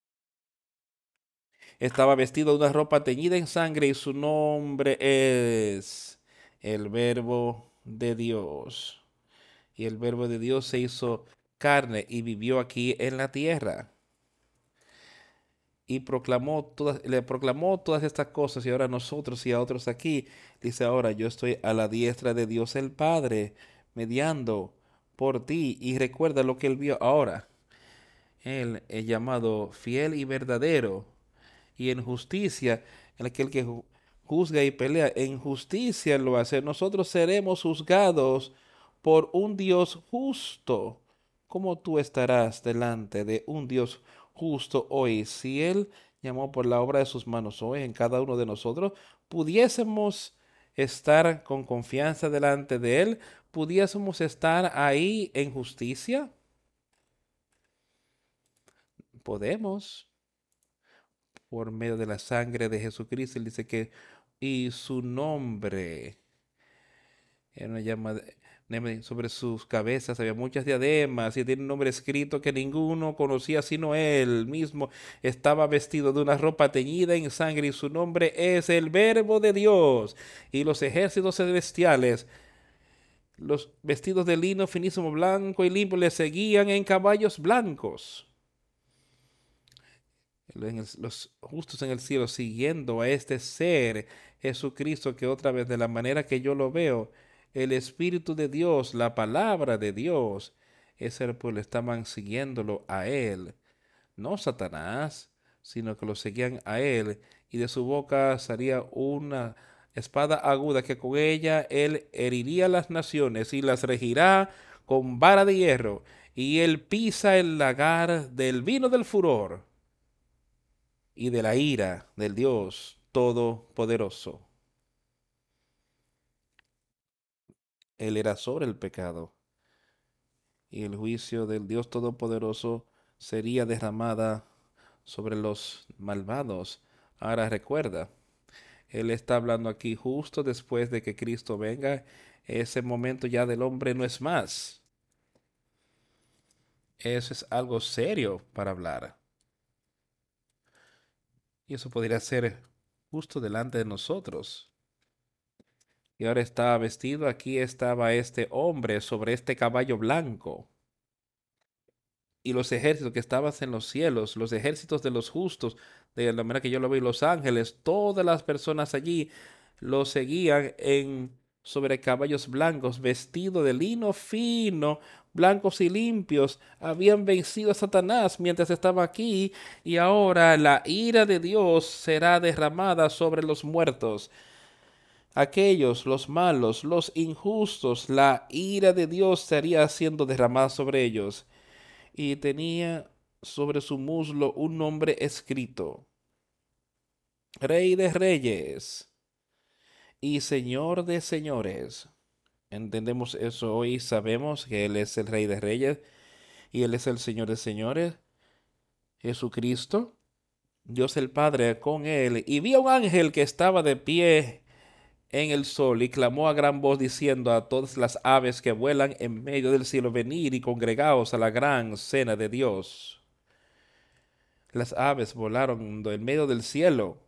Estaba vestido de una ropa teñida en sangre y su nombre es el verbo de Dios. Y el verbo de Dios se hizo carne y vivió aquí en la tierra y proclamó todas, le proclamó todas estas cosas y ahora nosotros y a otros aquí, dice ahora yo estoy a la diestra de Dios el Padre, mediando por ti y recuerda lo que él vio ahora. Él es llamado fiel y verdadero y en justicia, aquel que juzga y pelea, en justicia lo hace. Nosotros seremos juzgados por un Dios justo. ¿Cómo tú estarás delante de un Dios justo? Justo hoy, si Él llamó por la obra de sus manos hoy en cada uno de nosotros, pudiésemos estar con confianza delante de Él, pudiésemos estar ahí en justicia. Podemos, por medio de la sangre de Jesucristo, Él dice que, y su nombre, Él nos llama, sobre sus cabezas había muchas diademas y tiene un nombre escrito que ninguno conocía sino él mismo. Estaba vestido de una ropa teñida en sangre y su nombre es el Verbo de Dios. Y los ejércitos celestiales, los vestidos de lino finísimo blanco y limpio, le seguían en caballos blancos. Los justos en el cielo siguiendo a este ser Jesucristo que otra vez de la manera que yo lo veo el Espíritu de Dios, la palabra de Dios, ese pueblo estaban siguiéndolo a él, no Satanás, sino que lo seguían a él, y de su boca salía una espada aguda que con ella él heriría las naciones y las regirá con vara de hierro, y él pisa el lagar del vino del furor y de la ira del Dios Todopoderoso. Él era sobre el pecado. Y el juicio del Dios Todopoderoso sería derramada sobre los malvados. Ahora recuerda, Él está hablando aquí justo después de que Cristo venga. Ese momento ya del hombre no es más. Eso es algo serio para hablar. Y eso podría ser justo delante de nosotros y ahora estaba vestido. Aquí estaba este hombre sobre este caballo blanco. Y los ejércitos que estaban en los cielos, los ejércitos de los justos, de la manera que yo lo veo, los ángeles, todas las personas allí lo seguían en sobre caballos blancos, vestido de lino fino, blancos y limpios, habían vencido a Satanás mientras estaba aquí, y ahora la ira de Dios será derramada sobre los muertos aquellos, los malos, los injustos, la ira de Dios estaría siendo derramada sobre ellos. Y tenía sobre su muslo un nombre escrito. Rey de reyes y Señor de señores. Entendemos eso hoy, sabemos que Él es el Rey de reyes y Él es el Señor de señores. Jesucristo, Dios el Padre con Él. Y vi a un ángel que estaba de pie en el sol y clamó a gran voz diciendo a todas las aves que vuelan en medio del cielo, venir y congregaos a la gran cena de Dios. Las aves volaron en medio del cielo.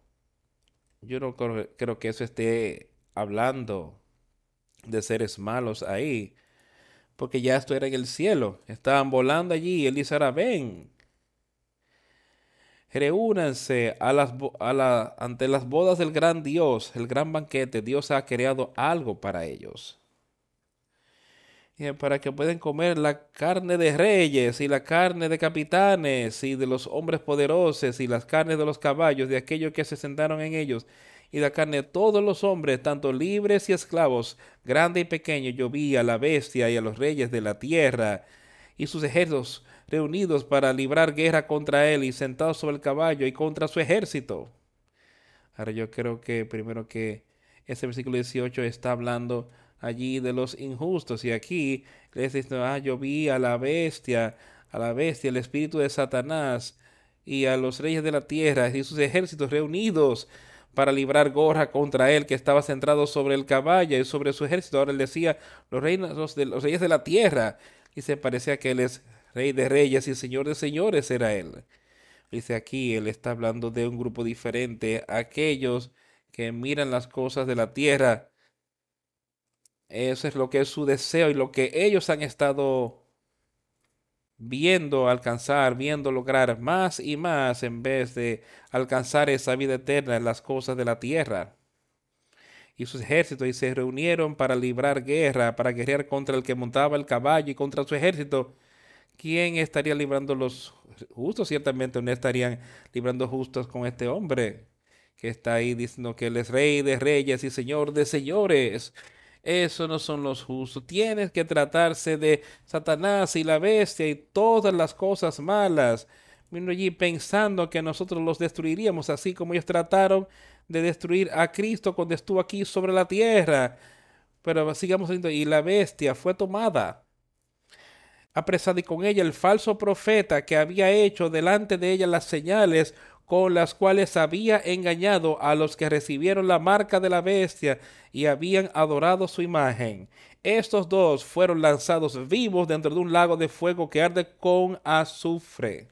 Yo no creo, que eso esté hablando de seres malos ahí, porque ya esto era en el cielo. Estaban volando allí él dice, ahora ven, reúnanse a ante las bodas del gran Dios, el gran banquete. Dios ha creado algo para ellos. Para que puedan comer la carne de reyes y la carne de capitanes y de los hombres poderosos y las carnes de los caballos, de aquellos que se sentaron en ellos, y la carne de todos los hombres, tanto libres y esclavos, grande y pequeño. Yo vi a la bestia y a los reyes de la tierra y sus ejércitos reunidos para librar guerra contra él y sentados sobre el caballo y contra su ejército. Ahora yo creo que primero que ese versículo 18 está hablando allí de los injustos y aquí les dice, ah, yo vi a la bestia, a la bestia, el espíritu de Satanás y a los reyes de la tierra y sus ejércitos reunidos para librar guerra contra él que estaba centrado sobre el caballo y sobre su ejército. Ahora él decía los, reinos de, los reyes de la tierra y se parecía que él es Rey de reyes y Señor de señores era él. Dice aquí, él está hablando de un grupo diferente, aquellos que miran las cosas de la tierra. Eso es lo que es su deseo y lo que ellos han estado viendo alcanzar, viendo lograr más y más en vez de alcanzar esa vida eterna en las cosas de la tierra. Y sus ejércitos se reunieron para librar guerra, para guerrear contra el que montaba el caballo y contra su ejército ¿quién estaría librando los justos? Ciertamente no estarían librando justos con este hombre que está ahí diciendo que él es rey de reyes y señor de señores. Eso no son los justos. Tienes que tratarse de Satanás y la bestia y todas las cosas malas. Vino allí pensando que nosotros los destruiríamos, así como ellos trataron de destruir a Cristo cuando estuvo aquí sobre la tierra. Pero sigamos diciendo, y la bestia fue tomada apresada y con ella el falso profeta que había hecho delante de ella las señales con las cuales había engañado a los que recibieron la marca de la bestia y habían adorado su imagen. Estos dos fueron lanzados vivos dentro de un lago de fuego que arde con azufre.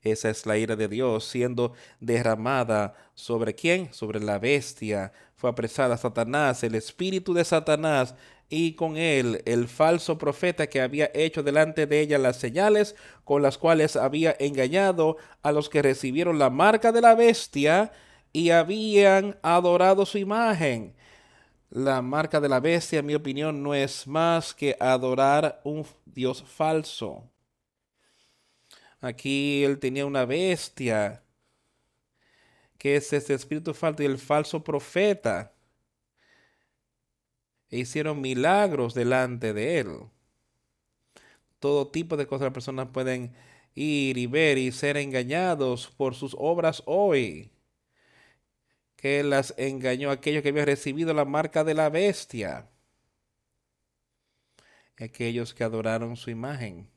Esa es la ira de Dios siendo derramada sobre quién? Sobre la bestia. Fue apresada Satanás, el espíritu de Satanás y con él el falso profeta que había hecho delante de ella las señales con las cuales había engañado a los que recibieron la marca de la bestia y habían adorado su imagen. La marca de la bestia, en mi opinión, no es más que adorar un Dios falso. Aquí él tenía una bestia, que es este espíritu falso y el falso profeta e hicieron milagros delante de él. Todo tipo de cosas las personas pueden ir y ver y ser engañados por sus obras hoy. Que las engañó aquellos que habían recibido la marca de la bestia. Aquellos que adoraron su imagen.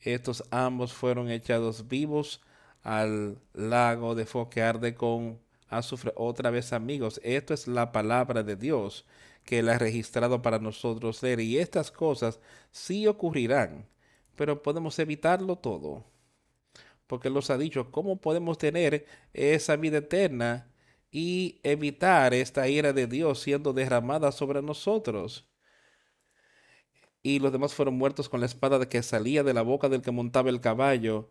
Estos ambos fueron echados vivos al lago de fuego que arde con azufre. Otra vez amigos, esto es la palabra de Dios que Él ha registrado para nosotros ser. Y estas cosas sí ocurrirán, pero podemos evitarlo todo. Porque Él nos ha dicho cómo podemos tener esa vida eterna y evitar esta ira de Dios siendo derramada sobre nosotros. Y los demás fueron muertos con la espada de que salía de la boca del que montaba el caballo,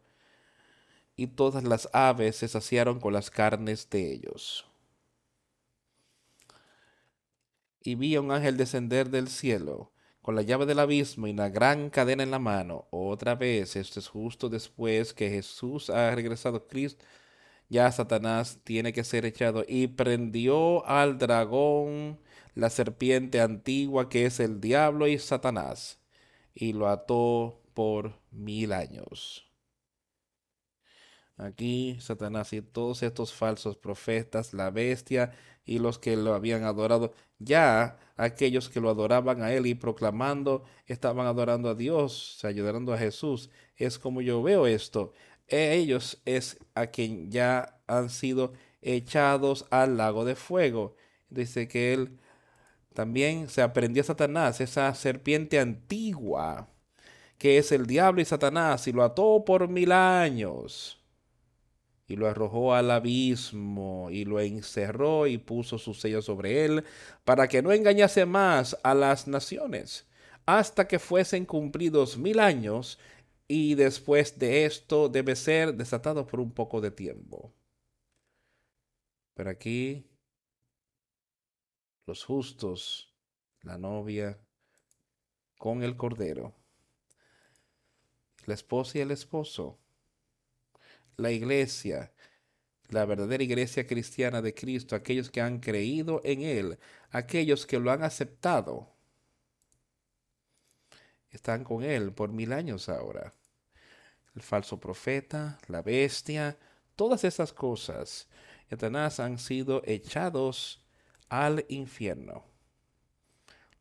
y todas las aves se saciaron con las carnes de ellos. Y vi a un ángel descender del cielo con la llave del abismo y una gran cadena en la mano. Otra vez, esto es justo después que Jesús ha regresado Cristo. Ya Satanás tiene que ser echado y prendió al dragón, la serpiente antigua que es el diablo y Satanás, y lo ató por mil años. Aquí Satanás y todos estos falsos profetas, la bestia y los que lo habían adorado, ya aquellos que lo adoraban a él y proclamando estaban adorando a Dios, ayudando a Jesús. Es como yo veo esto. Ellos es a quien ya han sido echados al lago de fuego. Dice que él también se aprendió a Satanás, esa serpiente antigua, que es el diablo y Satanás, y lo ató por mil años y lo arrojó al abismo y lo encerró y puso su sello sobre él para que no engañase más a las naciones hasta que fuesen cumplidos mil años y después de esto debe ser desatado por un poco de tiempo. Pero aquí los justos, la novia con el cordero, la esposa y el esposo, la iglesia, la verdadera iglesia cristiana de Cristo, aquellos que han creído en Él, aquellos que lo han aceptado, están con Él por mil años ahora. El falso profeta, la bestia, todas esas cosas, Satanás han sido echados al infierno.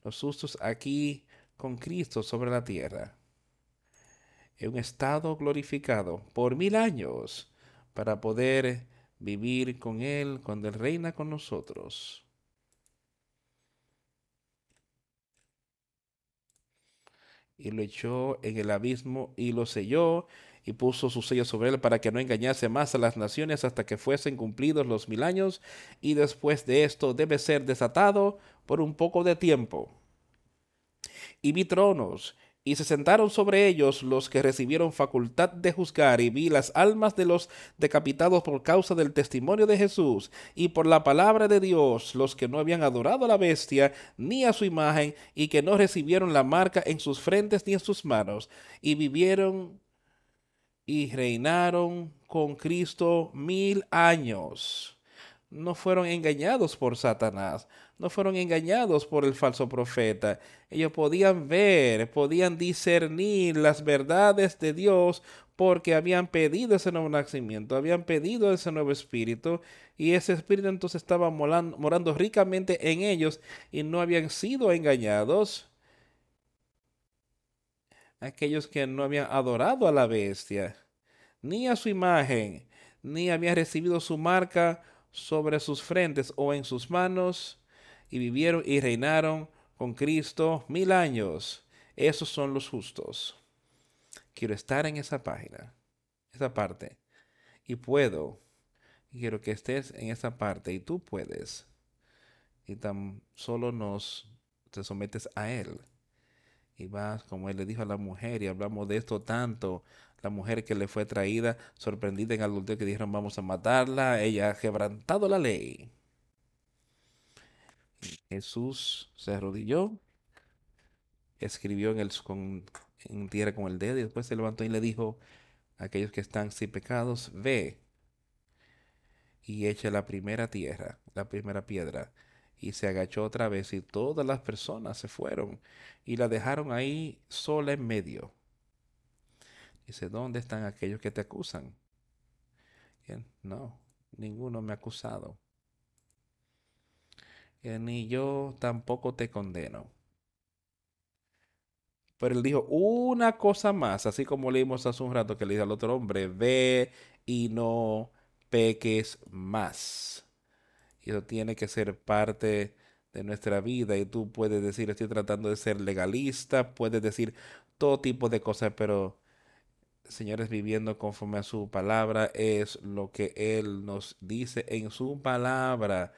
Los sustos aquí con Cristo sobre la tierra en un estado glorificado por mil años para poder vivir con Él cuando Él reina con nosotros. Y lo echó en el abismo y lo selló y puso su sello sobre él para que no engañase más a las naciones hasta que fuesen cumplidos los mil años, y después de esto debe ser desatado por un poco de tiempo. Y vi tronos y se sentaron sobre ellos los que recibieron facultad de juzgar, y vi las almas de los decapitados por causa del testimonio de Jesús y por la palabra de Dios, los que no habían adorado a la bestia ni a su imagen, y que no recibieron la marca en sus frentes ni en sus manos, y vivieron y reinaron con Cristo mil años. No fueron engañados por Satanás, no fueron engañados por el falso profeta. Ellos podían ver, podían discernir las verdades de Dios porque habían pedido ese nuevo nacimiento, habían pedido ese nuevo espíritu y ese espíritu entonces estaba morando, ricamente en ellos y no habían sido engañados. Aquellos que no habían adorado a la bestia, ni a su imagen, ni habían recibido su marca sobre sus frentes o en sus manos, y vivieron y reinaron con Cristo mil años. Esos son los justos. Quiero estar en esa página, esa parte. Y puedo. quiero que estés en esa parte y tú puedes. Y tan solo nos te sometes a Él. Y vas, como Él le dijo a la mujer, y hablamos de esto tanto, la mujer que le fue traída, sorprendida en adulterio, que dijeron vamos a matarla, ella ha quebrantado la ley. Jesús se arrodilló, escribió en, el, con, en tierra con el dedo y después se levantó y le dijo a aquellos que están sin pecados, ve y echa la primera tierra, la primera piedra. Y se agachó otra vez y todas las personas se fueron y la dejaron ahí sola en medio. Dice, ¿dónde están aquellos que te acusan? no, ninguno me ha acusado ni yo tampoco te condeno. Pero él dijo una cosa más, así como leímos hace un rato que le dijo al otro hombre, ve y no peques más. Y eso tiene que ser parte de nuestra vida y tú puedes decir, estoy tratando de ser legalista, puedes decir todo tipo de cosas, pero señores, viviendo conforme a su palabra es lo que Él nos dice en su palabra.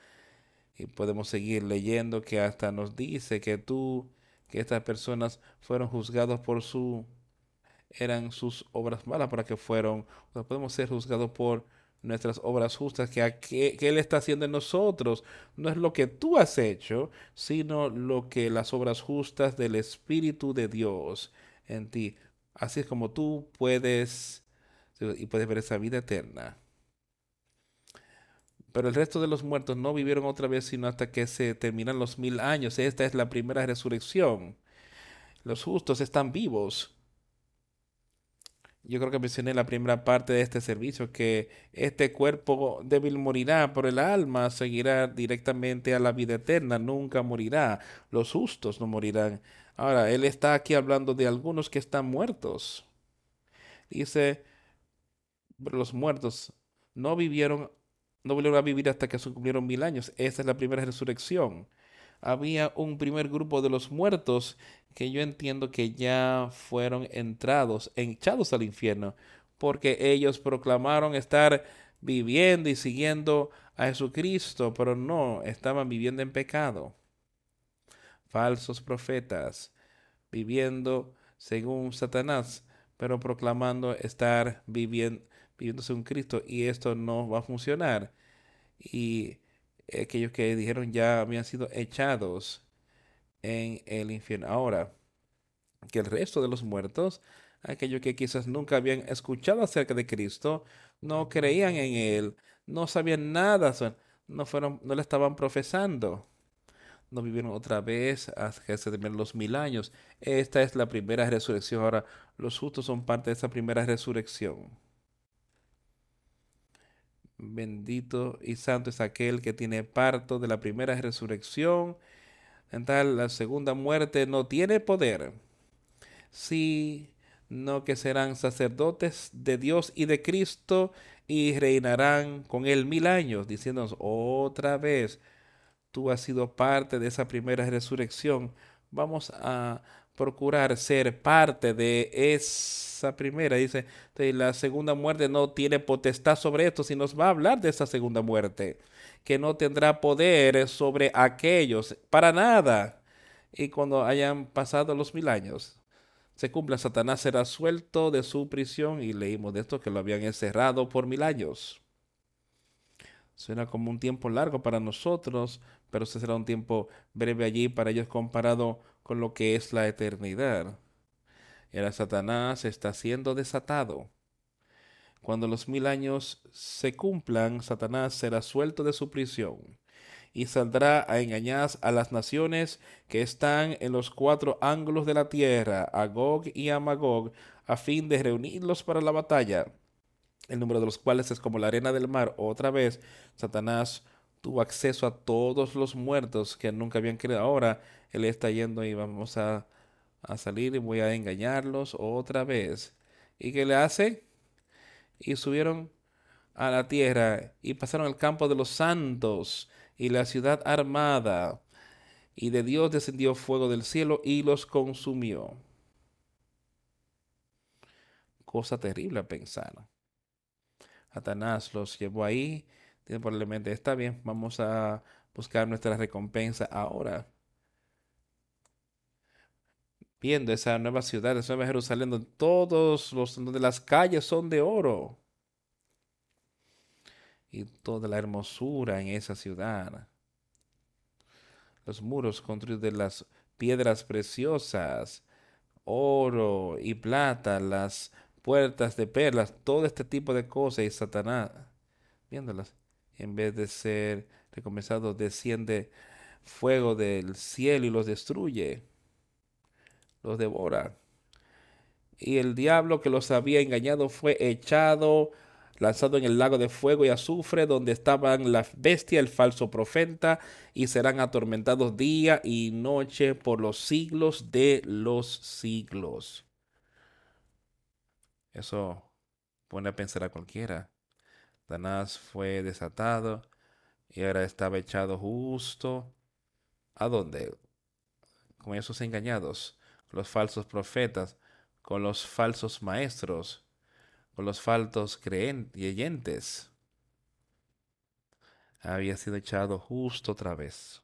Y podemos seguir leyendo que hasta nos dice que tú, que estas personas fueron juzgados por su, eran sus obras malas para que fueron, podemos ser juzgados por nuestras obras justas que, que, Él está haciendo en nosotros. No es lo que tú has hecho, sino lo que las obras justas del Espíritu de Dios en ti. Así es como tú puedes y puedes ver esa vida eterna. Pero el resto de los muertos no vivieron otra vez sino hasta que se terminan los mil años. Esta es la primera resurrección. Los justos están vivos. Yo creo que mencioné en la primera parte de este servicio que este cuerpo débil morirá, pero el alma seguirá directamente a la vida eterna, nunca morirá. Los justos no morirán. Ahora, él está aquí hablando de algunos que están muertos. Dice, los muertos no vivieron no volvieron a vivir hasta que se cumplieron mil años. Esta es la primera resurrección. Había un primer grupo de los muertos que yo entiendo que ya fueron entrados, echados al infierno, porque ellos proclamaron estar viviendo y siguiendo a Jesucristo, pero no, estaban viviendo en pecado. Falsos profetas, viviendo según Satanás, pero proclamando estar viviendo, viviéndose un Cristo, y esto no va a funcionar. Y aquellos que dijeron ya habían sido echados en el infierno. Ahora, que el resto de los muertos, aquellos que quizás nunca habían escuchado acerca de Cristo, no creían en Él, no sabían nada, no, fueron, no le estaban profesando. No vivieron otra vez hasta que se los mil años. Esta es la primera resurrección. Ahora, los justos son parte de esa primera resurrección. Bendito y santo es aquel que tiene parto de la primera resurrección. En tal, la segunda muerte no tiene poder, sino que serán sacerdotes de Dios y de Cristo y reinarán con él mil años, diciéndonos otra vez, tú has sido parte de esa primera resurrección. Vamos a procurar ser parte de esa primera. Dice, la segunda muerte no tiene potestad sobre esto, si nos va a hablar de esa segunda muerte, que no tendrá poder sobre aquellos, para nada. Y cuando hayan pasado los mil años, se cumpla, Satanás será suelto de su prisión y leímos de esto que lo habían encerrado por mil años. Suena como un tiempo largo para nosotros, pero será un tiempo breve allí para ellos comparado con lo que es la eternidad. Y ahora Satanás está siendo desatado. Cuando los mil años se cumplan, Satanás será suelto de su prisión y saldrá a engañar a las naciones que están en los cuatro ángulos de la tierra, a Gog y a Magog, a fin de reunirlos para la batalla el número de los cuales es como la arena del mar. Otra vez, Satanás tuvo acceso a todos los muertos que nunca habían creído. Ahora él está yendo y vamos a, a salir y voy a engañarlos otra vez. ¿Y qué le hace? Y subieron a la tierra y pasaron al campo de los santos y la ciudad armada. Y de Dios descendió fuego del cielo y los consumió. Cosa terrible a pensar. Satanás los llevó ahí. Probablemente está bien, vamos a buscar nuestra recompensa ahora. Viendo esa nueva ciudad, esa nueva Jerusalén, donde todos los, donde las calles son de oro. Y toda la hermosura en esa ciudad. Los muros construidos de las piedras preciosas, oro y plata, las puertas de perlas, todo este tipo de cosas y Satanás, viéndolas, en vez de ser recompensado, desciende fuego del cielo y los destruye, los devora. Y el diablo que los había engañado fue echado, lanzado en el lago de fuego y azufre, donde estaban la bestia, el falso profeta, y serán atormentados día y noche por los siglos de los siglos. Eso pone a pensar a cualquiera. Danás fue desatado y ahora estaba echado justo. ¿A dónde? Con esos engañados, los falsos profetas, con los falsos maestros, con los falsos creyentes. Había sido echado justo otra vez.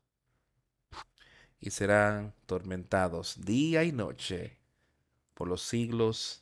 Y serán tormentados día y noche por los siglos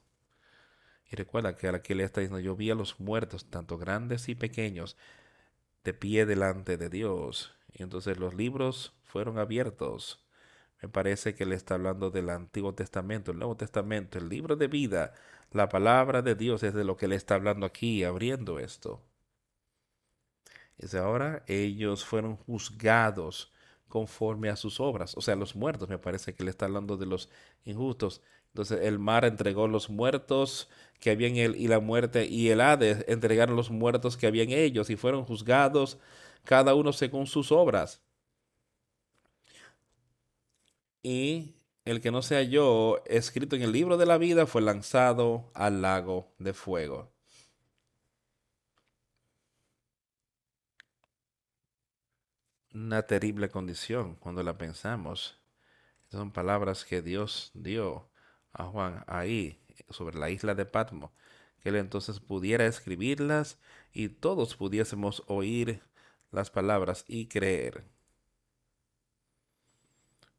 Y recuerda que a que le está diciendo, yo vi a los muertos, tanto grandes y pequeños, de pie delante de Dios. Y entonces los libros fueron abiertos. Me parece que le está hablando del Antiguo Testamento, el Nuevo Testamento, el libro de vida, la palabra de Dios es de lo que le está hablando aquí, abriendo esto. Dice, ahora ellos fueron juzgados conforme a sus obras. O sea, los muertos, me parece que le está hablando de los injustos. Entonces el mar entregó los muertos que había en él y la muerte y el Hades entregaron los muertos que había en ellos y fueron juzgados cada uno según sus obras. Y el que no se halló escrito en el libro de la vida fue lanzado al lago de fuego. Una terrible condición cuando la pensamos. Son palabras que Dios dio a Juan ahí sobre la isla de Patmo, que él entonces pudiera escribirlas y todos pudiésemos oír las palabras y creer.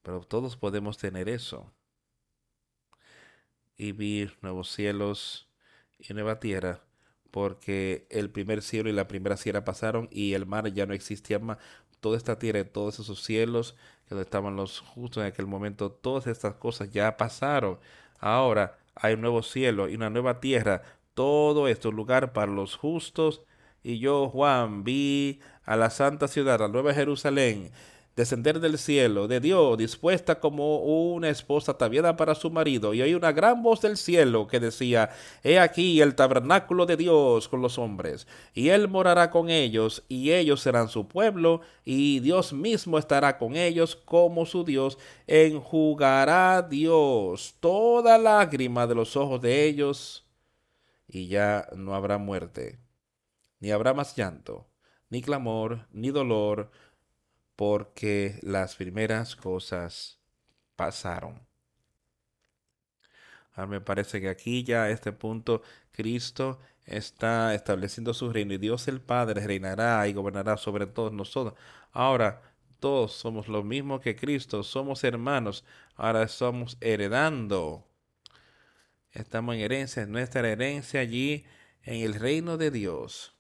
Pero todos podemos tener eso y vivir nuevos cielos y nueva tierra, porque el primer cielo y la primera tierra pasaron y el mar ya no existía más. Toda esta tierra y todos esos cielos, donde estaban los justos en aquel momento, todas estas cosas ya pasaron. Ahora hay un nuevo cielo y una nueva tierra. Todo esto es lugar para los justos. Y yo, Juan, vi a la santa ciudad, la nueva Jerusalén, descender del cielo de Dios, dispuesta como una esposa ataviada para su marido. Y oí una gran voz del cielo que decía, He aquí el tabernáculo de Dios con los hombres, y él morará con ellos, y ellos serán su pueblo, y Dios mismo estará con ellos como su Dios. Enjugará Dios toda lágrima de los ojos de ellos, y ya no habrá muerte, ni habrá más llanto, ni clamor, ni dolor, porque las primeras cosas pasaron. Ahora me parece que aquí ya a este punto Cristo está estableciendo su reino y Dios el Padre reinará y gobernará sobre todos nosotros. Ahora todos somos lo mismo que Cristo, somos hermanos, ahora somos heredando. Estamos en herencia, nuestra herencia allí en el reino de Dios.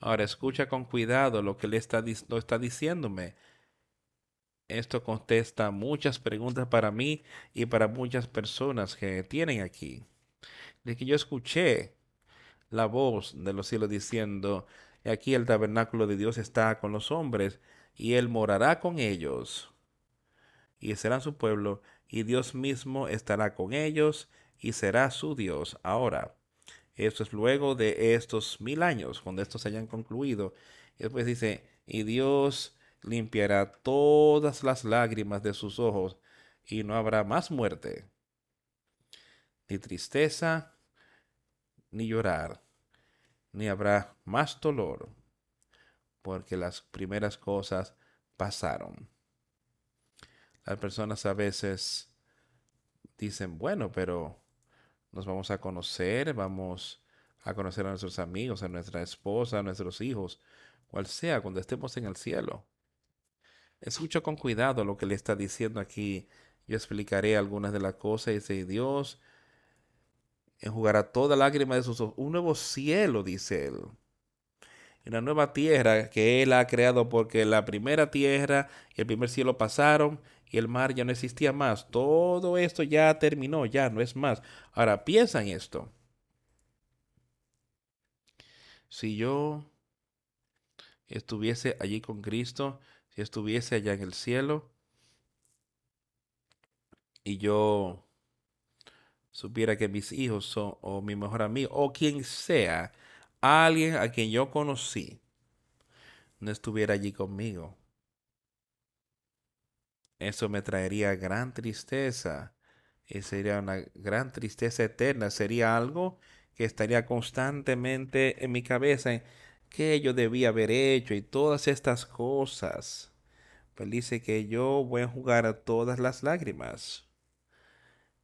Ahora escucha con cuidado lo que le está, lo está diciéndome. Esto contesta muchas preguntas para mí y para muchas personas que tienen aquí. De que yo escuché la voz de los cielos diciendo, aquí el tabernáculo de Dios está con los hombres y él morará con ellos y será su pueblo y Dios mismo estará con ellos y será su Dios. Ahora, esto es luego de estos mil años, cuando estos hayan concluido. Y después dice, y Dios limpiará todas las lágrimas de sus ojos y no habrá más muerte, ni tristeza, ni llorar, ni habrá más dolor, porque las primeras cosas pasaron. Las personas a veces dicen, bueno, pero nos vamos a conocer, vamos a conocer a nuestros amigos, a nuestra esposa, a nuestros hijos, cual sea, cuando estemos en el cielo. Escucha con cuidado lo que le está diciendo aquí. Yo explicaré algunas de las cosas. Dice Dios enjugará toda lágrima de sus ojos. Un nuevo cielo, dice él. Una nueva tierra que él ha creado porque la primera tierra y el primer cielo pasaron y el mar ya no existía más. Todo esto ya terminó, ya no es más. Ahora piensa en esto. Si yo estuviese allí con Cristo, si estuviese allá en el cielo, y yo supiera que mis hijos son, o mi mejor amigo, o quien sea, alguien a quien yo conocí, no estuviera allí conmigo eso me traería gran tristeza y sería una gran tristeza eterna. Sería algo que estaría constantemente en mi cabeza que yo debía haber hecho y todas estas cosas. Pues dice que yo voy a jugar a todas las lágrimas.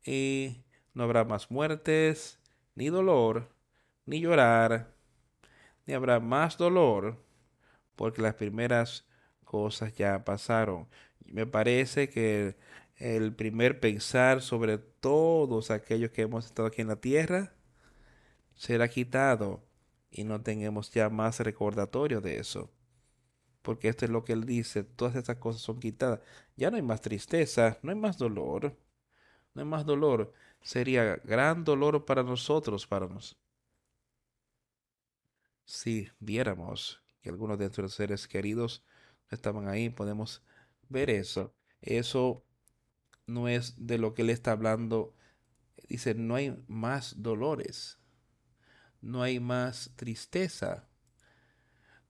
Y no habrá más muertes, ni dolor, ni llorar, ni habrá más dolor, porque las primeras cosas ya pasaron. Me parece que el primer pensar sobre todos aquellos que hemos estado aquí en la tierra será quitado y no tengamos ya más recordatorio de eso. Porque esto es lo que él dice, todas estas cosas son quitadas. Ya no hay más tristeza, no hay más dolor, no hay más dolor. Sería gran dolor para nosotros, para nos. Si viéramos que algunos de nuestros seres queridos estaban ahí, podemos ver eso. Eso no es de lo que él está hablando. Dice, no hay más dolores, no hay más tristeza,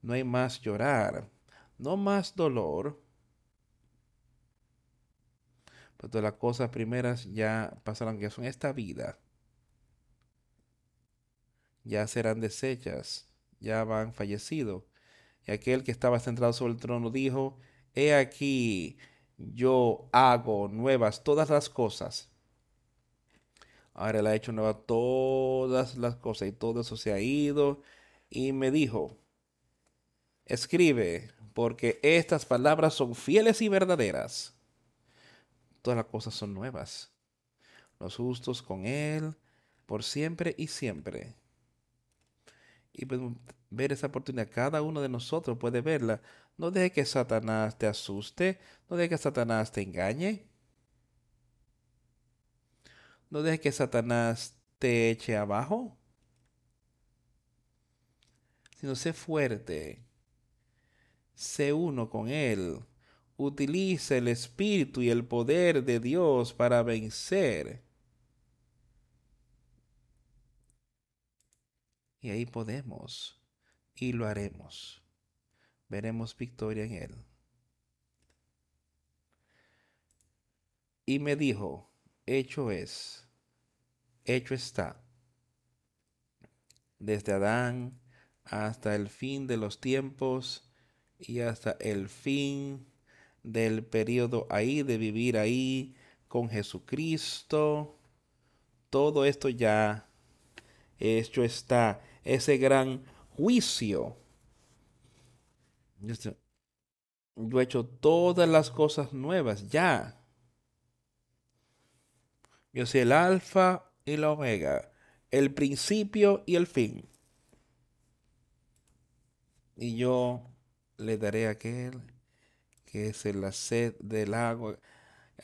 no hay más llorar, no más dolor. Pero las cosas primeras ya pasaron, que son esta vida, ya serán deshechas, ya van fallecido. Y aquel que estaba centrado sobre el trono dijo, he aquí, yo hago nuevas todas las cosas. Ahora él ha hecho nuevas todas las cosas y todo eso se ha ido. Y me dijo, escribe, porque estas palabras son fieles y verdaderas. Todas las cosas son nuevas. Los justos con él por siempre y siempre. Y podemos ver esa oportunidad. Cada uno de nosotros puede verla. No deje que Satanás te asuste. No deje que Satanás te engañe. No deje que Satanás te eche abajo. Sino sé fuerte. Sé uno con Él. Utiliza el Espíritu y el poder de Dios para vencer. Y ahí podemos y lo haremos. Veremos victoria en Él. Y me dijo, hecho es, hecho está. Desde Adán hasta el fin de los tiempos y hasta el fin del periodo ahí, de vivir ahí con Jesucristo. Todo esto ya hecho está. Ese gran juicio. Yo he hecho todas las cosas nuevas ya. Yo soy el alfa y la omega, el principio y el fin. Y yo le daré a aquel que es la sed del agua,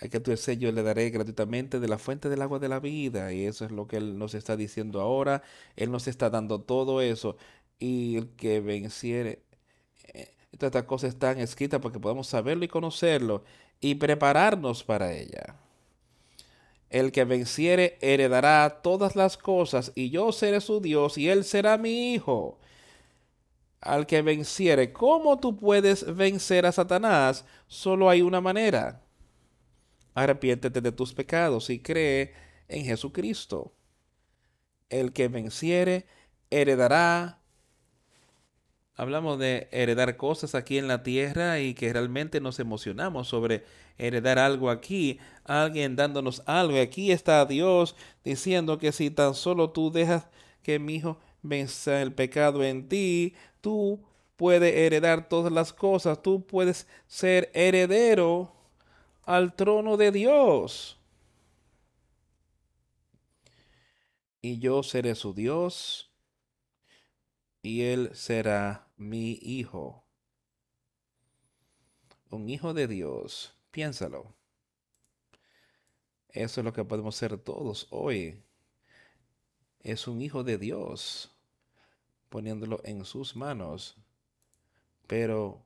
a que tu yo le daré gratuitamente de la fuente del agua de la vida. Y eso es lo que Él nos está diciendo ahora. Él nos está dando todo eso. Y el que venciere, eh, estas cosas están escritas para que podamos saberlo y conocerlo y prepararnos para ella. El que venciere heredará todas las cosas, y yo seré su Dios, y él será mi hijo. Al que venciere, ¿cómo tú puedes vencer a Satanás? Solo hay una manera. Arrepiéntete de tus pecados y cree en Jesucristo. El que venciere heredará hablamos de heredar cosas aquí en la tierra y que realmente nos emocionamos sobre heredar algo aquí, alguien dándonos algo. Aquí está Dios diciendo que si tan solo tú dejas que mi hijo venza el pecado en ti, tú puedes heredar todas las cosas, tú puedes ser heredero al trono de Dios. Y yo seré su Dios y él será mi hijo. Un hijo de Dios, piénsalo. Eso es lo que podemos ser todos hoy. Es un hijo de Dios, poniéndolo en sus manos. Pero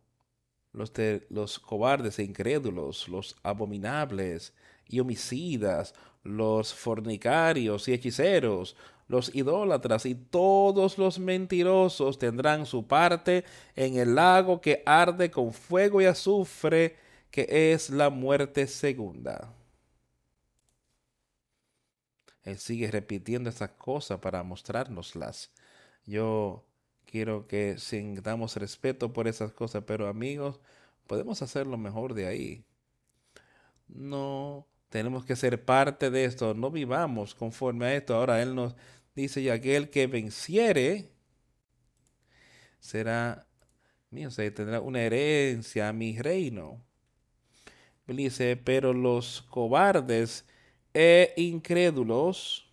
los, los cobardes e incrédulos, los abominables y homicidas, los fornicarios y hechiceros, los idólatras y todos los mentirosos tendrán su parte en el lago que arde con fuego y azufre, que es la muerte segunda. Él sigue repitiendo estas cosas para mostrárnoslas. Yo quiero que sintamos respeto por esas cosas, pero amigos, podemos hacerlo mejor de ahí. No tenemos que ser parte de esto, no vivamos conforme a esto. Ahora Él nos dice, y aquel que venciere será mío, se tendrá una herencia a mi reino. Dice, pero los cobardes e incrédulos,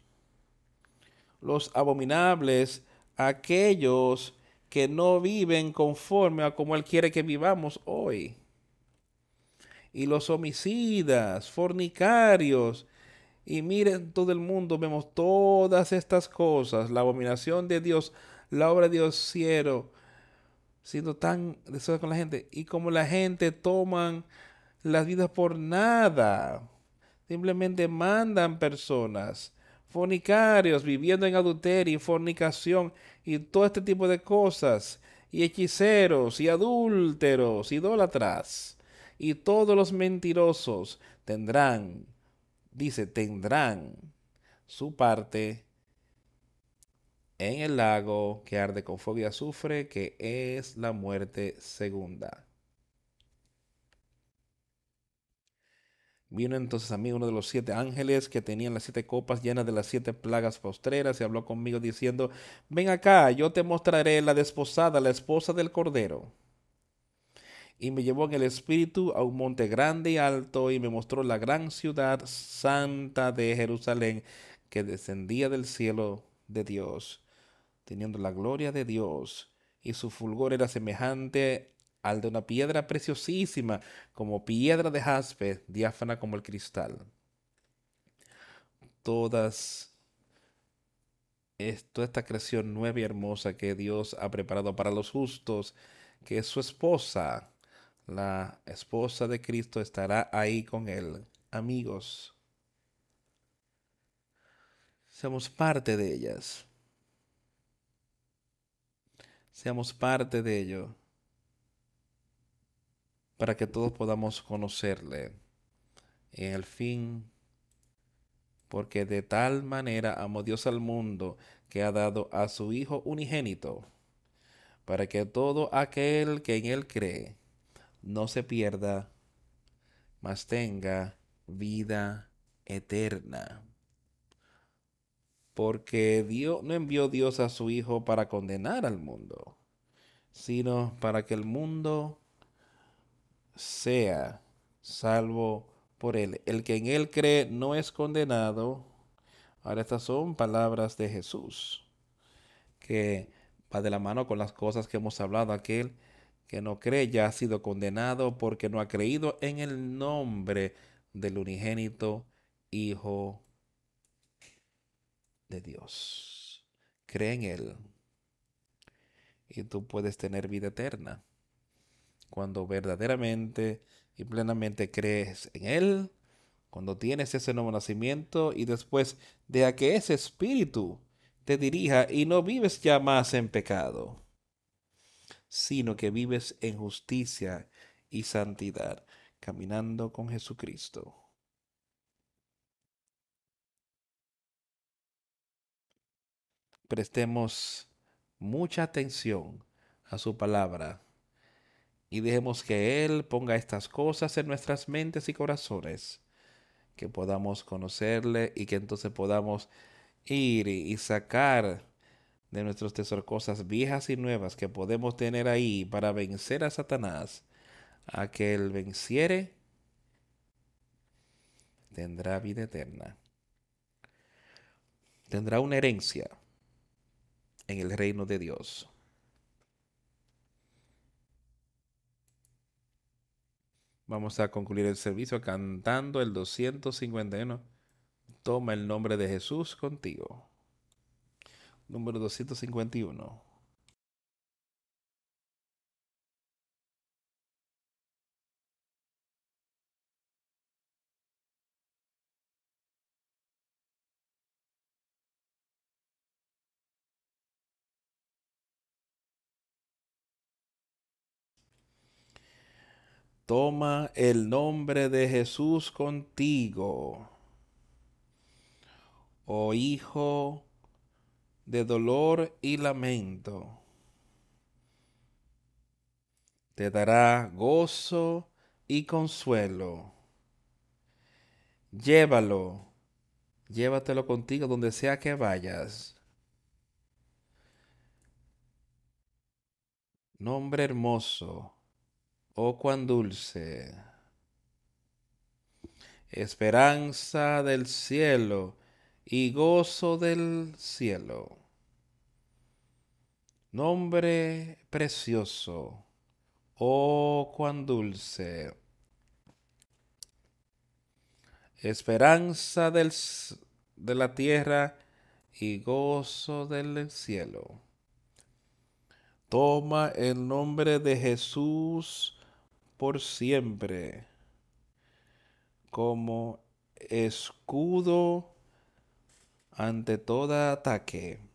los abominables, aquellos que no viven conforme a como Él quiere que vivamos hoy y los homicidas, fornicarios. Y miren, todo el mundo vemos todas estas cosas, la abominación de Dios, la obra de Dios cielo, siendo tan deseosos con la gente. Y como la gente toman las vidas por nada. Simplemente mandan personas, fornicarios, viviendo en adulterio y fornicación y todo este tipo de cosas, y hechiceros y adúlteros, idólatras, y todos los mentirosos tendrán, dice, tendrán su parte en el lago que arde con fuego y azufre, que es la muerte segunda. Vino entonces a mí uno de los siete ángeles que tenían las siete copas llenas de las siete plagas postreras y habló conmigo diciendo, ven acá, yo te mostraré la desposada, la esposa del Cordero. Y me llevó en el espíritu a un monte grande y alto y me mostró la gran ciudad santa de Jerusalén que descendía del cielo de Dios, teniendo la gloria de Dios, y su fulgor era semejante al de una piedra preciosísima, como piedra de jaspe, diáfana como el cristal. Todas, toda esta creación nueva y hermosa que Dios ha preparado para los justos, que es su esposa, la esposa de Cristo, estará ahí con él. Amigos, seamos parte de ellas. Seamos parte de ello para que todos podamos conocerle en el fin, porque de tal manera amó Dios al mundo que ha dado a su Hijo unigénito, para que todo aquel que en él cree no se pierda, mas tenga vida eterna. Porque Dios no envió Dios a su Hijo para condenar al mundo, sino para que el mundo sea salvo por él. El que en él cree no es condenado. Ahora estas son palabras de Jesús, que va de la mano con las cosas que hemos hablado. Aquel que no cree ya ha sido condenado porque no ha creído en el nombre del unigénito Hijo de Dios. Cree en Él. Y tú puedes tener vida eterna. Cuando verdaderamente y plenamente crees en Él, cuando tienes ese nuevo nacimiento y después de que ese espíritu te dirija y no vives ya más en pecado, sino que vives en justicia y santidad, caminando con Jesucristo. Prestemos mucha atención a su palabra y dejemos que Él ponga estas cosas en nuestras mentes y corazones, que podamos conocerle y que entonces podamos ir y sacar de nuestros tesoros cosas viejas y nuevas que podemos tener ahí para vencer a Satanás, a que Él venciere, tendrá vida eterna. Tendrá una herencia en el reino de Dios. Vamos a concluir el servicio cantando el 251. Toma el nombre de Jesús contigo. Número 251. Toma el nombre de Jesús contigo, oh Hijo de dolor y lamento. Te dará gozo y consuelo. Llévalo, llévatelo contigo donde sea que vayas. Nombre hermoso oh cuán dulce. Esperanza del cielo y gozo del cielo. Nombre precioso, oh cuán dulce. Esperanza del, de la tierra y gozo del cielo Toma el nombre de Jesús por siempre como escudo ante todo ataque.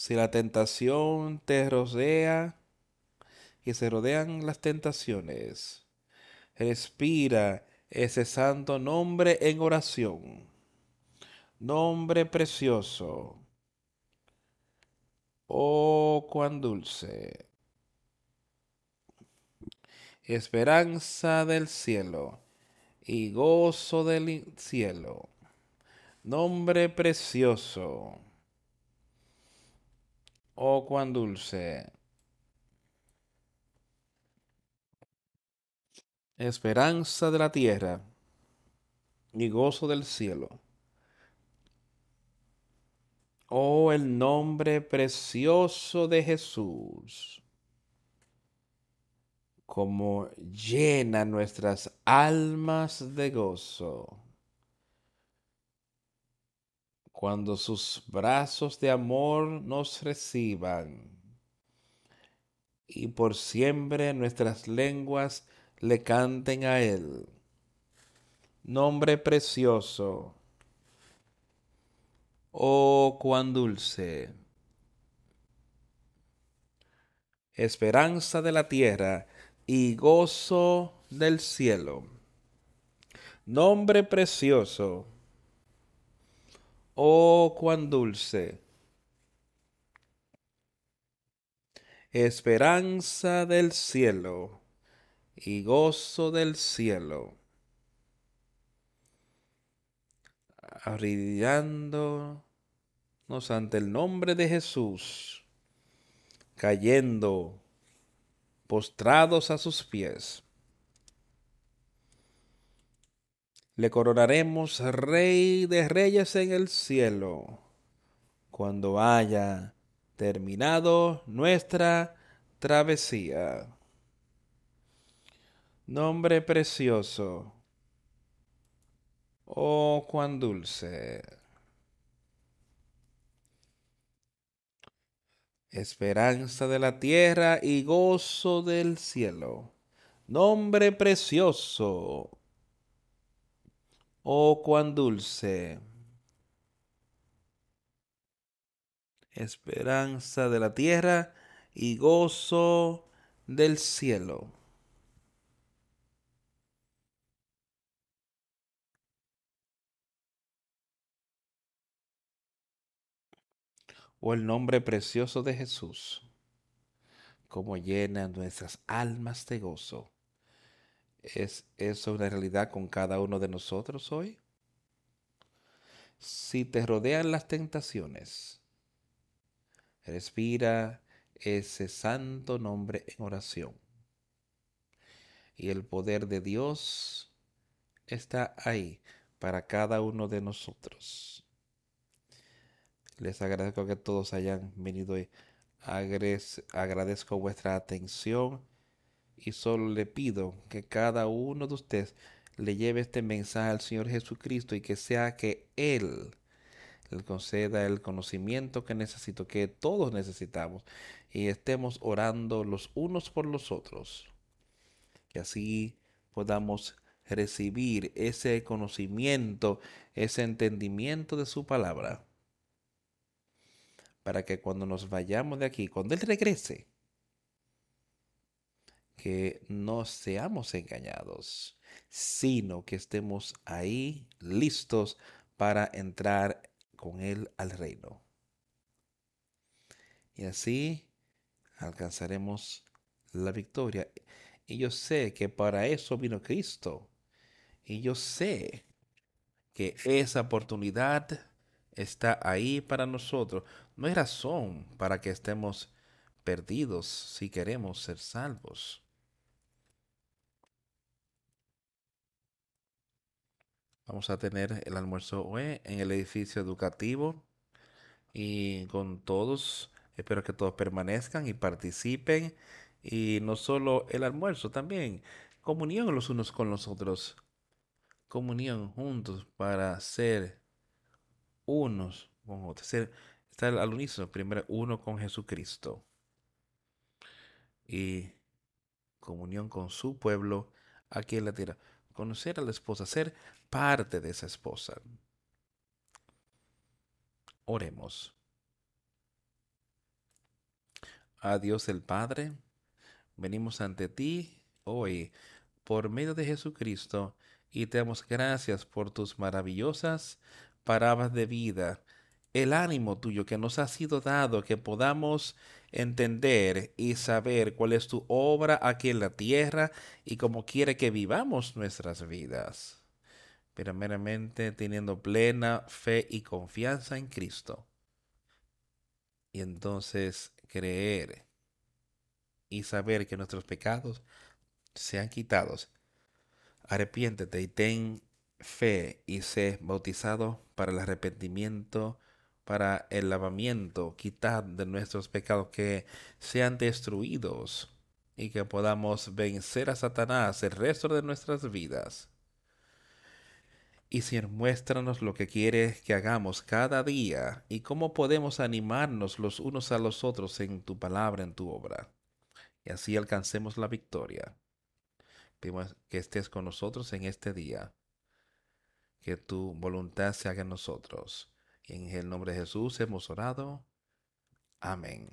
Si la tentación te rodea y se rodean las tentaciones, respira ese santo nombre en oración. Nombre precioso Oh, cuán dulce. Esperanza del cielo y gozo del cielo. Nombre precioso. Oh, cuán dulce. Esperanza de la tierra y gozo del cielo. Oh, el nombre precioso de Jesús, como llena nuestras almas de gozo. Cuando sus brazos de amor nos reciban y por siempre nuestras lenguas le canten a Él. Nombre precioso Oh, cuán dulce. Esperanza de la tierra y gozo del cielo. Nombre precioso. Oh, cuán dulce. Esperanza del cielo y gozo del cielo. arrodillándonos ante el nombre de Jesús, cayendo postrados a sus pies. Le coronaremos Rey de Reyes en el cielo, cuando haya terminado nuestra travesía. Nombre precioso Oh, cuán dulce. Esperanza de la tierra y gozo del cielo. Nombre precioso. Oh, cuán dulce. Esperanza de la tierra y gozo del cielo. o el nombre precioso de Jesús, como llena nuestras almas de gozo. ¿Es eso una realidad con cada uno de nosotros hoy? Si te rodean las tentaciones, respira ese santo nombre en oración. Y el poder de Dios está ahí para cada uno de nosotros. Les agradezco que todos hayan venido agradezco vuestra atención y solo le pido que cada uno de ustedes le lleve este mensaje al Señor Jesucristo y que sea que Él le conceda el conocimiento que necesito, que todos necesitamos y estemos orando los unos por los otros. Que así podamos recibir ese conocimiento, ese entendimiento de su palabra para que cuando nos vayamos de aquí, cuando Él regrese, que no seamos engañados, sino que estemos ahí listos para entrar con Él al reino. Y así alcanzaremos la victoria. Y yo sé que para eso vino Cristo. Y yo sé que esa oportunidad está ahí para nosotros. No hay razón para que estemos perdidos si queremos ser salvos. Vamos a tener el almuerzo hoy en el edificio educativo y con todos. Espero que todos permanezcan y participen. Y no solo el almuerzo, también comunión los unos con los otros. Comunión juntos para ser unos con otros. Estar al unísono, primero uno con Jesucristo. y comunión con su pueblo aquí en la tierra. Conocer a la esposa, ser parte de esa esposa. Oremos. A Dios el Padre, venimos ante ti hoy por medio de Jesucristo y te damos gracias por tus maravillosas palabras de vida, el ánimo tuyo que nos ha sido dado, que podamos entender y saber cuál es tu obra aquí en la tierra y cómo quiere que vivamos nuestras vidas. Primeramente teniendo plena fe y confianza en Cristo. Y entonces creer y saber que nuestros pecados sean quitados. Arrepiéntete y ten fe y sé bautizado para el arrepentimiento para el lavamiento, quitar de nuestros pecados que sean destruidos y que podamos vencer a Satanás el resto de nuestras vidas. Y Señor, muéstranos lo que quieres que hagamos cada día y cómo podemos animarnos los unos a los otros en tu palabra, en tu obra. Y así alcancemos la victoria. Pedimos que estés con nosotros en este día. Que tu voluntad se haga en nosotros en el nombre de Jesús hemos orado. Amén.